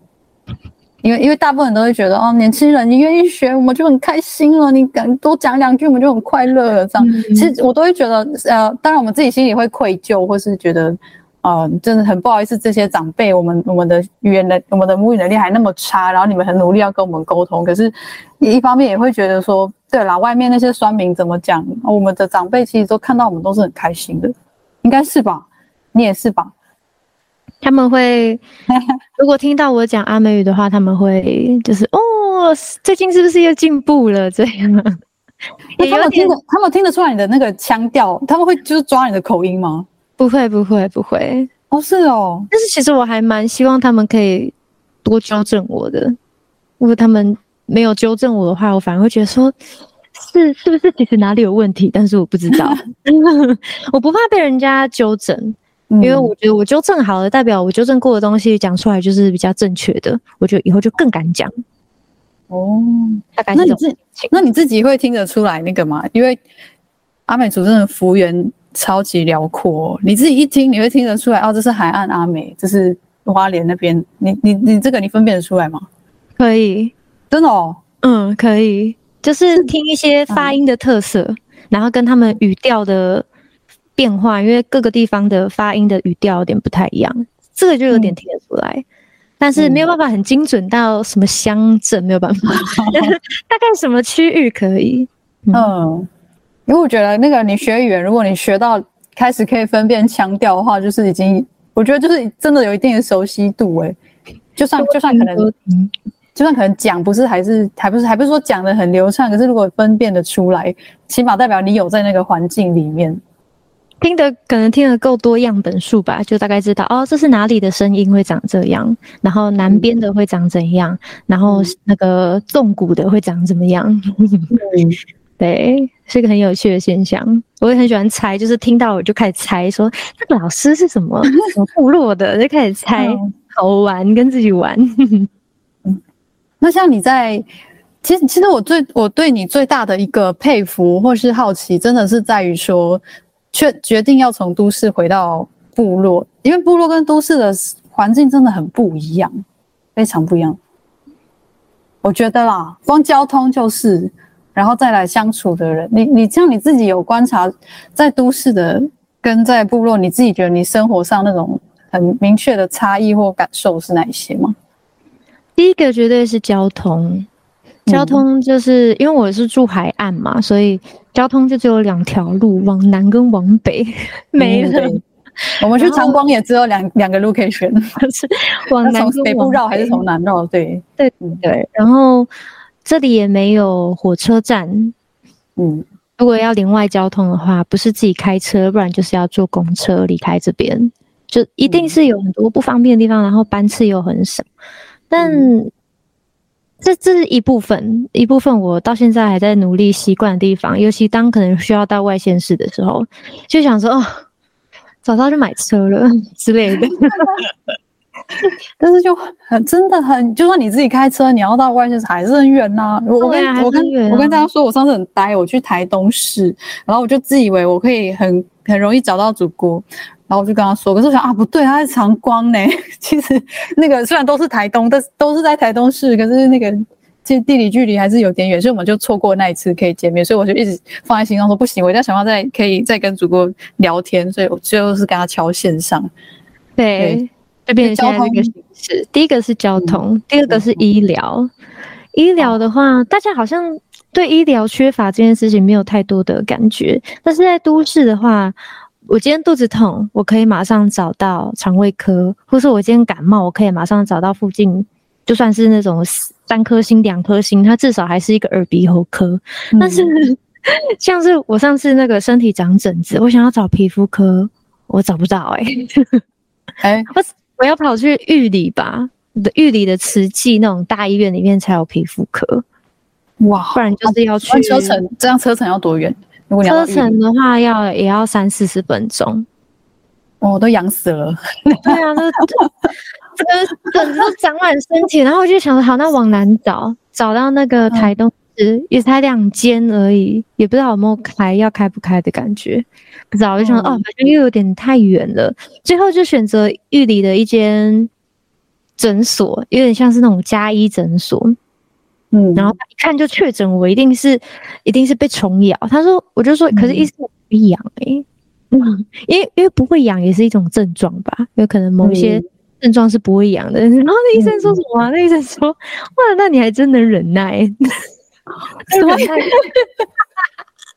因为因为大部分人都会觉得哦，年轻人你愿意学，我们就很开心了。你敢多讲两句，我们就很快乐了。这样，嗯、其实我都会觉得，呃，当然我们自己心里会愧疚，或是觉得。哦，真的很不好意思，这些长辈，我们我们的语言能我们的母语能力还那么差，然后你们很努力要跟我们沟通，可是一方面也会觉得说，对啦，外面那些酸民怎么讲，我们的长辈其实都看到我们都是很开心的，应该是吧？你也是吧？他们会 (laughs) 如果听到我讲阿美语的话，他们会就是哦，最近是不是又进步了？这样，那他们听得他们听得出来你的那个腔调，他们会就是抓你的口音吗？不会，不会，不会。哦，是哦。但是其实我还蛮希望他们可以多纠正我的。如果他们没有纠正我的话，我反而会觉得说，是是不是其实哪里有问题？但是我不知道。(laughs) 我不怕被人家纠正，因为我觉得我纠正好了，代表我纠正过的东西讲出来就是比较正确的。我觉得以后就更敢讲。哦。那你自那你自己会听得出来那个吗？因为阿美族真的幅员。超级辽阔，你自己一听，你会听得出来哦，这是海岸阿美，这是花莲那边，你你你这个你分辨得出来吗？可以，真的哦，嗯，可以，就是听一些发音的特色，嗯、然后跟他们语调的变化，因为各个地方的发音的语调有点不太一样，这个就有点听得出来，嗯、但是没有办法很精准到什么乡镇，没有办法，(laughs) 大概什么区域可以，嗯。嗯。因为我觉得那个你学语言，如果你学到开始可以分辨腔调的话，就是已经，我觉得就是真的有一定的熟悉度哎。就算就算可能，就算可能讲不是还是还不是还不是说讲的很流畅，可是如果分辨得出来，起码代表你有在那个环境里面。听得可能听得够多样本数吧，就大概知道哦，这是哪里的声音会长这样，然后南边的会长怎样，嗯、然后那个纵谷的会长怎么样。嗯、(laughs) 对，是一个很有趣的现象。我也很喜欢猜，就是听到我就开始猜，说那个老师是什么 (laughs) 什么部落的，就开始猜，嗯、好玩，跟自己玩。那像你在，其实其实我最我对你最大的一个佩服或是好奇，真的是在于说。却决定要从都市回到部落，因为部落跟都市的环境真的很不一样，非常不一样。我觉得啦，光交通就是，然后再来相处的人，你你像你自己有观察，在都市的跟在部落，你自己觉得你生活上那种很明确的差异或感受是哪一些吗？第一个绝对是交通，交通就是、嗯、因为我是住海岸嘛，所以。交通就只有两条路，往南跟往北，没了。(laughs) 我们去长光也只有两两个路可以选，是往南从北部绕还是从南绕？对。对对。然后这里也没有火车站，嗯，如果要另外交通的话，不是自己开车，不然就是要坐公车离开这边，就一定是有很多不方便的地方，然后班次又很少，但。嗯这这是一部分，一部分我到现在还在努力习惯的地方，尤其当可能需要到外县市的时候，就想说哦，早知道就买车了之类的。(laughs) 但是就很真的很，就算你自己开车，你要到外县市还是很远呐、啊。我跟、啊、我跟我跟大家说，我上次很呆，我去台东市，然后我就自以为我可以很很容易找到主播。然后我就跟他说，可是我想啊，不对，他在长光呢。(laughs) 其实那个虽然都是台东，但是都是在台东市，可是那个其实地理距离还是有点远，所以我们就错过那一次可以见面。所以我就一直放在心上说，不行，我一定要想办法再可以再跟主播聊天。所以我最后是跟他敲线上。对，这边交通是第一个是交通，第二个是医疗。医疗的话，大家好像对医疗缺乏这件事情没有太多的感觉，但是在都市的话。我今天肚子痛，我可以马上找到肠胃科，或是我今天感冒，我可以马上找到附近，就算是那种三颗星、两颗星，它至少还是一个耳鼻喉科。嗯、但是，(laughs) 像是我上次那个身体长疹子，我想要找皮肤科，我找不到哎、欸，哎、(laughs) 欸，我我要跑去玉里吧，玉里的慈济那种大医院里面才有皮肤科，哇，不然就是要去车程，这样车程要多远？车程的话要也要三四十分钟，我、哦、都痒死了。对啊，这这个疹子都长满身体，然后我就想说，好，那往南找，找到那个台东市，嗯、也才两间而已，也不知道有没有开，要开不开的感觉，不知道。我就想哦，好像又有点太远了，最后就选择玉里的一间诊所，有点像是那种加医诊所。嗯，然后他一看就确诊，我一定是，一定是被虫咬。他说，我就说，可是医生不痒哎，嗯，因为因为不会痒也是一种症状吧，有可能某一些症状是不会痒的。然后那医生说什么？那医生说，哇，那你还真能忍耐，(laughs) 什么？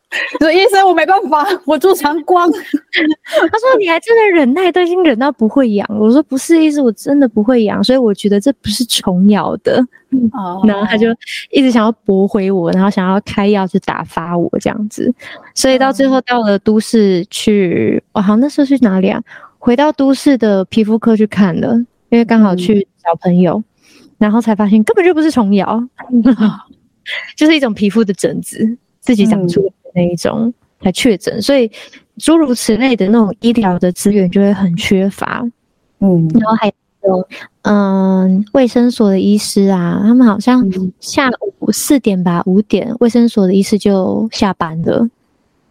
(laughs) 说医生，我没办法，(laughs) 我住长光。(laughs) 他说你还真的忍耐，都已经忍到不会痒。我说不是，意思，我真的不会痒，所以我觉得这不是虫咬的。哦，然后他就一直想要驳回我，然后想要开药去打发我这样子。所以到最后到了都市去，我好像那时候去哪里啊？回到都市的皮肤科去看了，因为刚好去找朋友，然后才发现根本就不是虫咬，就是一种皮肤的疹子自己长出来。那一种才确诊，所以诸如此类的那种医疗的资源就会很缺乏。嗯，然后还有嗯，卫生所的医师啊，他们好像下午四点吧，五点卫生所的医师就下班了。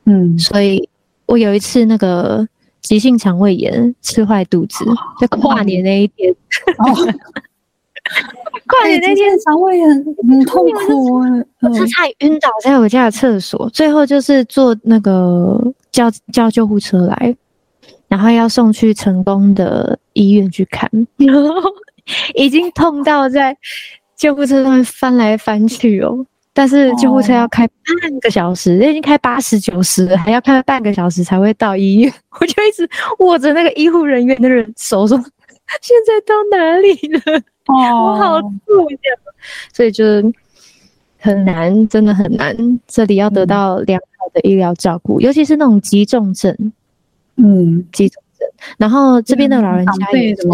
嗯，所以我有一次那个急性肠胃炎吃坏肚子，在跨年那一天。哦 (laughs) (laughs) 跨年那天肠胃很 (laughs) 很痛苦，我差点晕倒在我家的厕所，最后就是坐那个叫叫救护车来，然后要送去成功的医院去看，然后已经痛到在救护车上面翻来翻去哦，但是救护车要开半个小时，已经开八十九十了，还要开半个小时才会到医院。(laughs) 我就一直握着那个医护人员的人手说：“ (laughs) 现在到哪里了？(laughs) 我好痛呀！”所以就很难，真的很难。这里要得到良好的医疗照顾，尤其是那种急重症，嗯，急重症。然后这边的老人家也是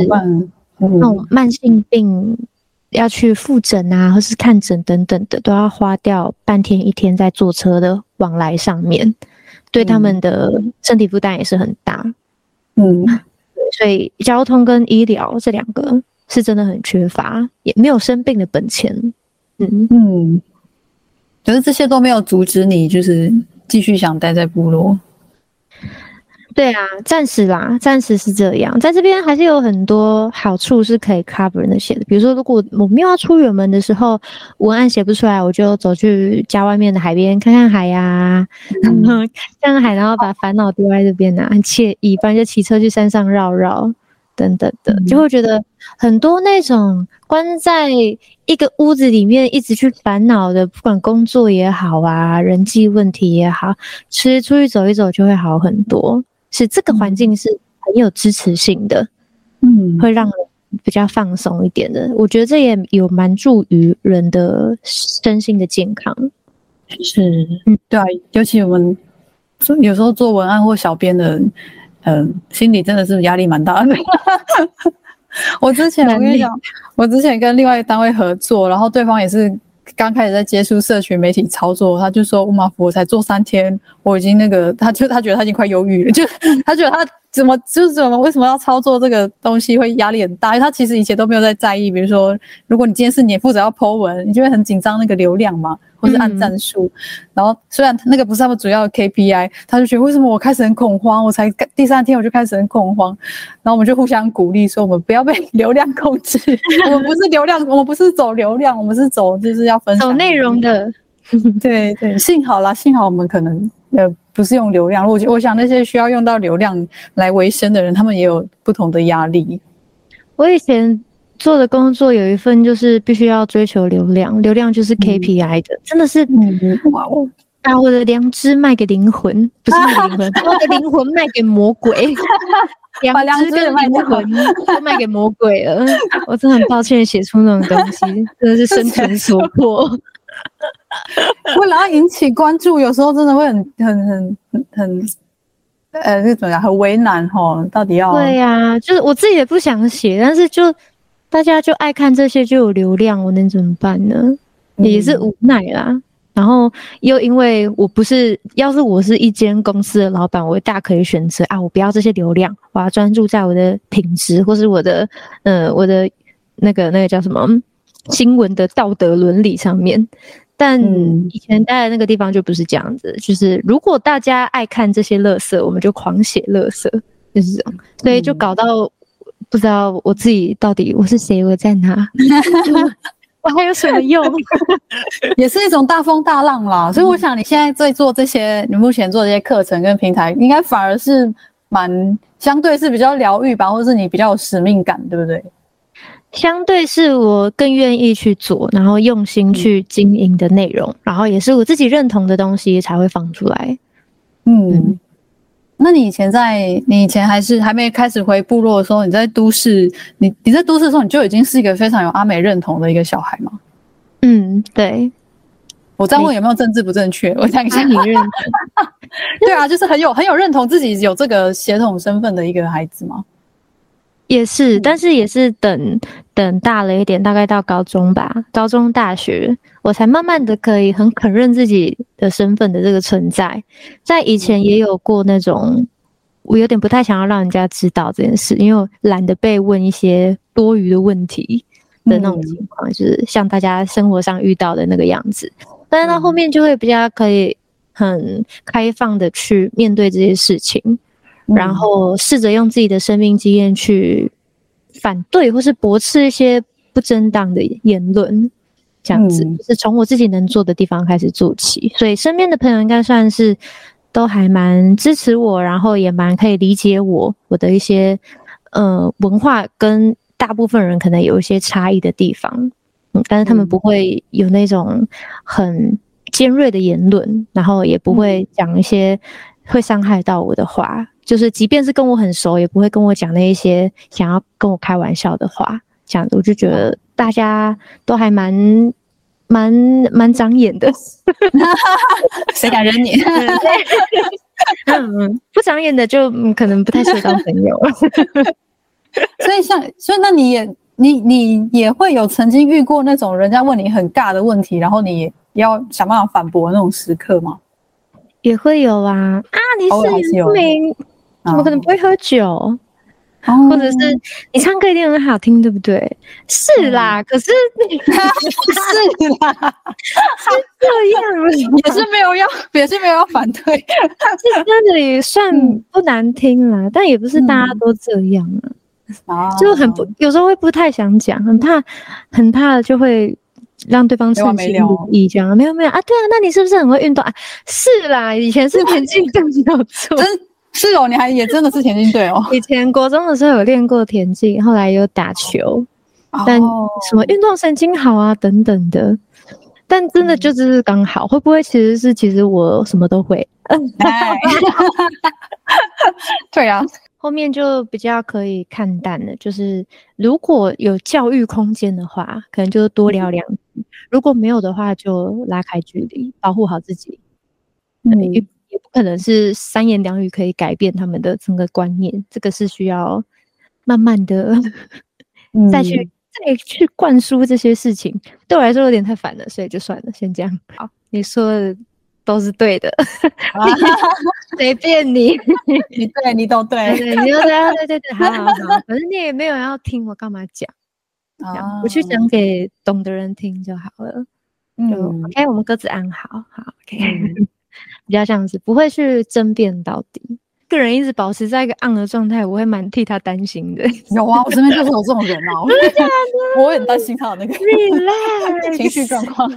那种慢性病。要去复诊啊，或是看诊等等的，都要花掉半天一天在坐车的往来上面，对他们的身体负担也是很大。嗯，所以交通跟医疗这两个是真的很缺乏，也没有生病的本钱。嗯嗯，可是这些都没有阻止你，就是继续想待在部落。对啊，暂时啦，暂时是这样。在这边还是有很多好处是可以 cover 那些的。比如说，如果我没有要出远门的时候，文案写不出来，我就走去家外面的海边看看海呀、啊，嗯、(laughs) 看看海，然后把烦恼丢在这边啊，很惬意。不然就骑车去山上绕绕，等等的，就会觉得很多那种关在一个屋子里面一直去烦恼的，不管工作也好啊，人际问题也好，其实出去走一走就会好很多。是这个环境是很有支持性的，嗯，会让人比较放松一点的。我觉得这也有蛮助于人的身心的健康。是，嗯，对啊，尤其我们有时候做文案或小编的，嗯、呃，心里真的是压力蛮大的。(laughs) 我之前我跟你讲，我之前跟另外一个单位合作，然后对方也是。刚开始在接触社群媒体操作，他就说：“乌马福，我才做三天，我已经那个，他就他觉得他已经快忧郁了，就他觉得他怎么就是怎么为什么要操作这个东西会压力很大？因为他其实以前都没有在在意，比如说，如果你今天是你负责要 po 文，你就会很紧张那个流量嘛。”或是按赞数，然后虽然那个不是他们主要的 KPI，他就觉得为什么我开始很恐慌？我才第三天我就开始很恐慌，然后我们就互相鼓励说，我们不要被流量控制，(laughs) 我们不是流量，我们不是走流量，我们是走就是要分享走内容的。对对，幸好啦，幸好我们可能呃不是用流量，我我想那些需要用到流量来维生的人，他们也有不同的压力。我以前。做的工作有一份就是必须要追求流量，流量就是 KPI 的，嗯、真的是哇！我把我的良知卖给灵魂，不是卖灵魂，(laughs) 把我的灵魂卖给魔鬼，(laughs) 良知跟灵魂都卖给魔鬼了。我真的很抱歉写出那种东西，真的是生存所迫。为了要引起关注，有时候真的会很很很很很呃，那怎么样？很为难齁，到底要对呀、啊，就是我自己也不想写，但是就。大家就爱看这些，就有流量，我能怎么办呢？也是无奈啦。嗯、然后又因为我不是，要是我是一间公司的老板，我大可以选择啊，我不要这些流量，我要专注在我的品质，或是我的呃我的那个那个叫什么新闻的道德伦理上面。但以前待的那个地方就不是这样子，就是如果大家爱看这些乐色，我们就狂写乐色，就是这样，所以就搞到。不知道我自己到底我是谁，我在哪，(laughs) 我还有什么用？(laughs) 也是一种大风大浪啦。所以我想你现在在做这些，你目前做这些课程跟平台，应该反而是蛮相对是比较疗愈吧，或是你比较有使命感，对不对？相对是我更愿意去做，然后用心去经营的内容，然后也是我自己认同的东西才会放出来。嗯。嗯那你以前在你以前还是还没开始回部落的时候，你在都市，你你在都市的时候，你就已经是一个非常有阿美认同的一个小孩吗？嗯，对。我这样问有没有政治不正确？我想一下，你认同？(laughs) 对啊，就是很有很有认同自己有这个血统身份的一个孩子吗？也是，但是也是等等大了一点，大概到高中吧，高中大学，我才慢慢的可以很肯认自己的身份的这个存在。在以前也有过那种，我有点不太想要让人家知道这件事，因为我懒得被问一些多余的问题的那种情况，就是像大家生活上遇到的那个样子。但是到后面就会比较可以很开放的去面对这些事情。然后试着用自己的生命经验去反对或是驳斥一些不正当的言论，这样子，就是从我自己能做的地方开始做起。所以身边的朋友应该算是都还蛮支持我，然后也蛮可以理解我我的一些呃文化跟大部分人可能有一些差异的地方。嗯，但是他们不会有那种很尖锐的言论，然后也不会讲一些会伤害到我的话，就是即便是跟我很熟，也不会跟我讲那一些想要跟我开玩笑的话。这样子，我就觉得大家都还蛮蛮蛮长眼的，(laughs) 谁敢惹你？嗯，(laughs) 不长眼的就可能不太适合当朋友。(laughs) 所以像，所以那你也你你也会有曾经遇过那种人家问你很尬的问题，然后你要想办法反驳那种时刻吗？也会有啊。啊！你是原住民，怎么可能不会喝酒？哦、或者是你唱歌一定很好听，对不对？是啦，嗯、可是 (laughs) 是啦，是这样，也是没有要，也是没有要反对，是真的也算不难听啦，嗯、但也不是大家都这样啊，嗯、就很不，有时候会不太想讲，很怕，很怕就会让对方称心如意这样。没有没有啊，对啊，那你是不是很会运动啊？是啦，以前是田径队没有错。是哦，你还也真的是田径队哦。以前国中的时候有练过田径，后来有打球，但什么运动神经好啊等等的，但真的就只是刚好，会不会其实是其实我什么都会？(laughs) 对啊，(laughs) 后面就比较可以看淡了，就是如果有教育空间的话，可能就多聊两句；如果没有的话，就拉开距离，保护好自己。嗯。也不可能是三言两语可以改变他们的整个观念，这个是需要慢慢的再去、嗯、再去灌输这些事情。对我来说有点太烦了，所以就算了，先这样。好，你说的都是对的，(laughs) 随便你，你对你都对，对，你都对，对对对，好好好。(laughs) 反正你也没有要听，我干嘛讲？我去讲给懂的人听就好了。嗯，OK，我们各自安好，好，(laughs) OK。嗯比较像是不会去争辩到底，个人一直保持在一个 on 的状态，我会蛮替他担心的。有啊，我身边就是有这种人啊，我 (laughs) 很担心他的那个 Relax 情绪状况。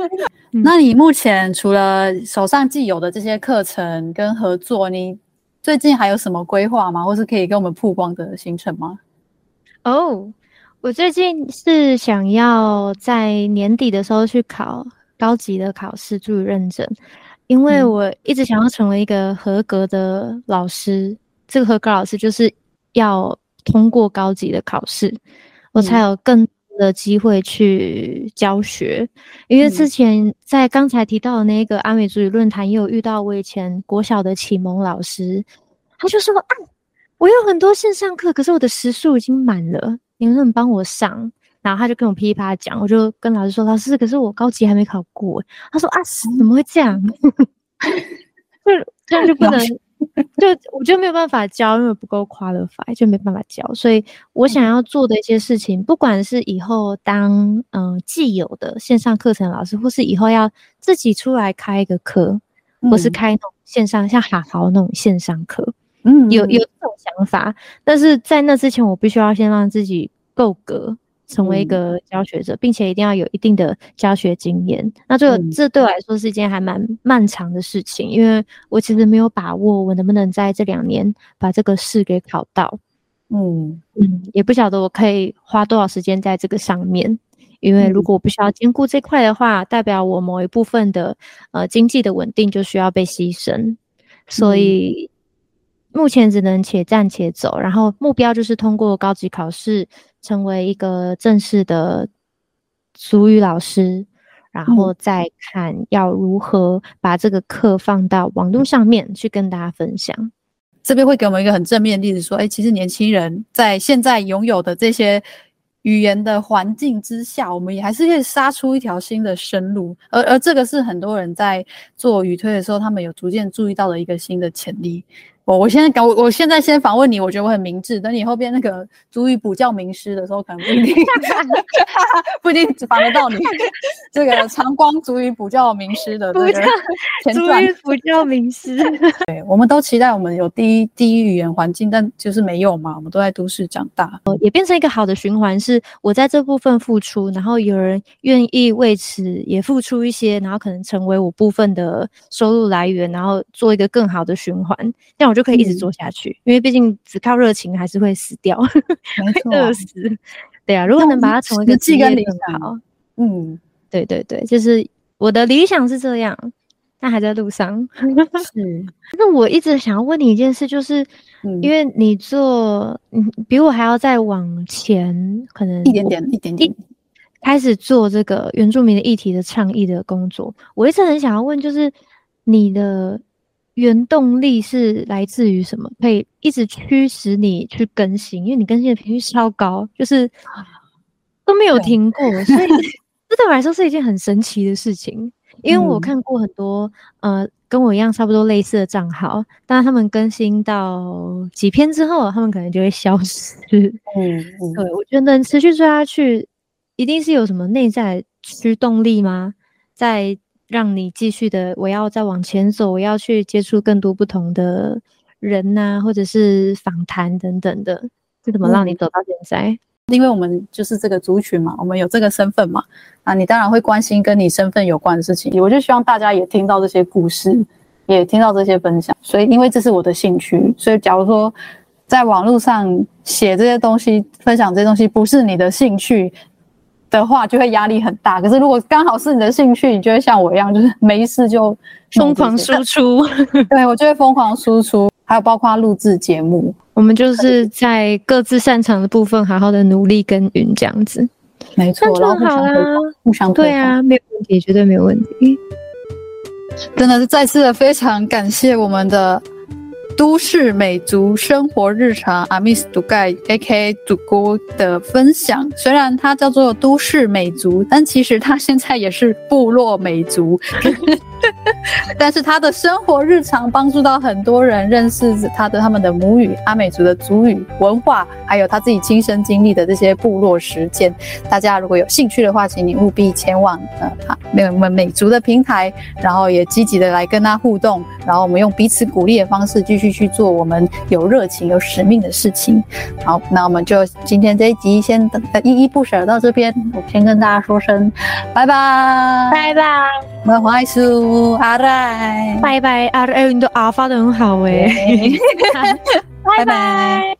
(laughs) 那你目前除了手上既有的这些课程跟合作，你最近还有什么规划吗？或是可以跟我们曝光的行程吗？哦，oh, 我最近是想要在年底的时候去考高级的考试，助理认证。因为我一直想要成为一个合格的老师，嗯、这个合格老师就是要通过高级的考试，嗯、我才有更多的机会去教学。因为之前在刚才提到的那个阿美族语论坛，也有遇到我以前国小的启蒙老师，他就说：“啊，我有很多线上课，可是我的时数已经满了，你能不能帮我上？”然后他就跟我噼里啪啦讲，我就跟老师说：“老师，可是我高级还没考过。”他说：“啊，怎么会这样？(laughs) 就这样就不能，就我就没有办法教，因为不够 qualified，就没办法教。所以我想要做的一些事情，不管是以后当嗯、呃、既有的线上课程老师，或是以后要自己出来开一个课，或是开那种线上像哈豪那种线上课，嗯，有有这种想法。但是在那之前，我必须要先让自己够格。”成为一个教学者，并且一定要有一定的教学经验。那这个这对我来说是一件还蛮漫长的事情，因为我其实没有把握我能不能在这两年把这个试给考到。嗯嗯，也不晓得我可以花多少时间在这个上面。因为如果我不需要兼顾这块的话，代表我某一部分的呃经济的稳定就需要被牺牲。所以目前只能且战且走，然后目标就是通过高级考试。成为一个正式的俗语老师，然后再看要如何把这个课放到网络上面去跟大家分享。这边会给我们一个很正面的例子，说：哎，其实年轻人在现在拥有的这些语言的环境之下，我们也还是可以杀出一条新的生路。而而这个是很多人在做语推的时候，他们有逐渐注意到的一个新的潜力。我我现在搞，我现在先访问你，我觉得我很明智。等你后边那个足语补教名师的时候，可能不一定，(laughs) 不一定访得到你。这个长光足语补教名师的这个前传，补教名师。对，我们都期待我们有第一第一语言环境，但就是没有嘛。我们都在都市长大，也变成一个好的循环。是我在这部分付出，然后有人愿意为此也付出一些，然后可能成为我部分的收入来源，然后做一个更好的循环。让我。就可以一直做下去，嗯、因为毕竟只靠热情还是会死掉，(laughs) 会饿死。对啊，如果能把它成为一个嗯，对对对，就是我的理想是这样，但还在路上。(laughs) 是。那我一直想要问你一件事，就是、嗯、因为你做，嗯，比我还要再往前，可能一点点，一点点，开始做这个原住民的议题的倡议的工作。我一直很想要问，就是你的原动力是来自于什么，可以一直驱使你去更新？因为你更新的频率超高，就是都没有停过，所以 (laughs) 这对我来说是一件很神奇的事情。因为我看过很多、嗯、呃跟我一样差不多类似的账号，但他们更新到几篇之后，他们可能就会消失。嗯嗯，对，我觉得能持续做下去，一定是有什么内在驱动力吗？在让你继续的，我要再往前走，我要去接触更多不同的人呐、啊，或者是访谈等等的，是怎么让你走到现在？嗯因为我们就是这个族群嘛，我们有这个身份嘛，啊，你当然会关心跟你身份有关的事情。我就希望大家也听到这些故事，也听到这些分享。所以，因为这是我的兴趣，所以假如说在网络上写这些东西、分享这些东西不是你的兴趣的话，就会压力很大。可是如果刚好是你的兴趣，你就会像我一样，就是没事就疯狂输出。(laughs) 对，我就会疯狂输出，还有包括录制节目。我们就是在各自擅长的部分好好的努力耕耘，这样子，没错，然后好啦，互相推，对啊，没有问题，绝对没有问题。真的是再次的非常感谢我们的都市美族生活日常阿密斯杜盖 A.K.A. 祖国的分享。虽然它叫做都市美族，但其实它现在也是部落美族。(laughs) 但是他的生活日常帮助到很多人认识他的他们的母语阿美族的族语文化，还有他自己亲身经历的这些部落实践。大家如果有兴趣的话，请你务必前往呃那我们美族的平台，然后也积极的来跟他互动，然后我们用彼此鼓励的方式继续去做我们有热情有使命的事情。好，那我们就今天这一集先等依依不舍到这边，我先跟大家说声拜拜，拜拜，我们黄爱书。阿赖，拜拜，阿赖，你的阿发的很好诶，(laughs) (laughs) 拜拜。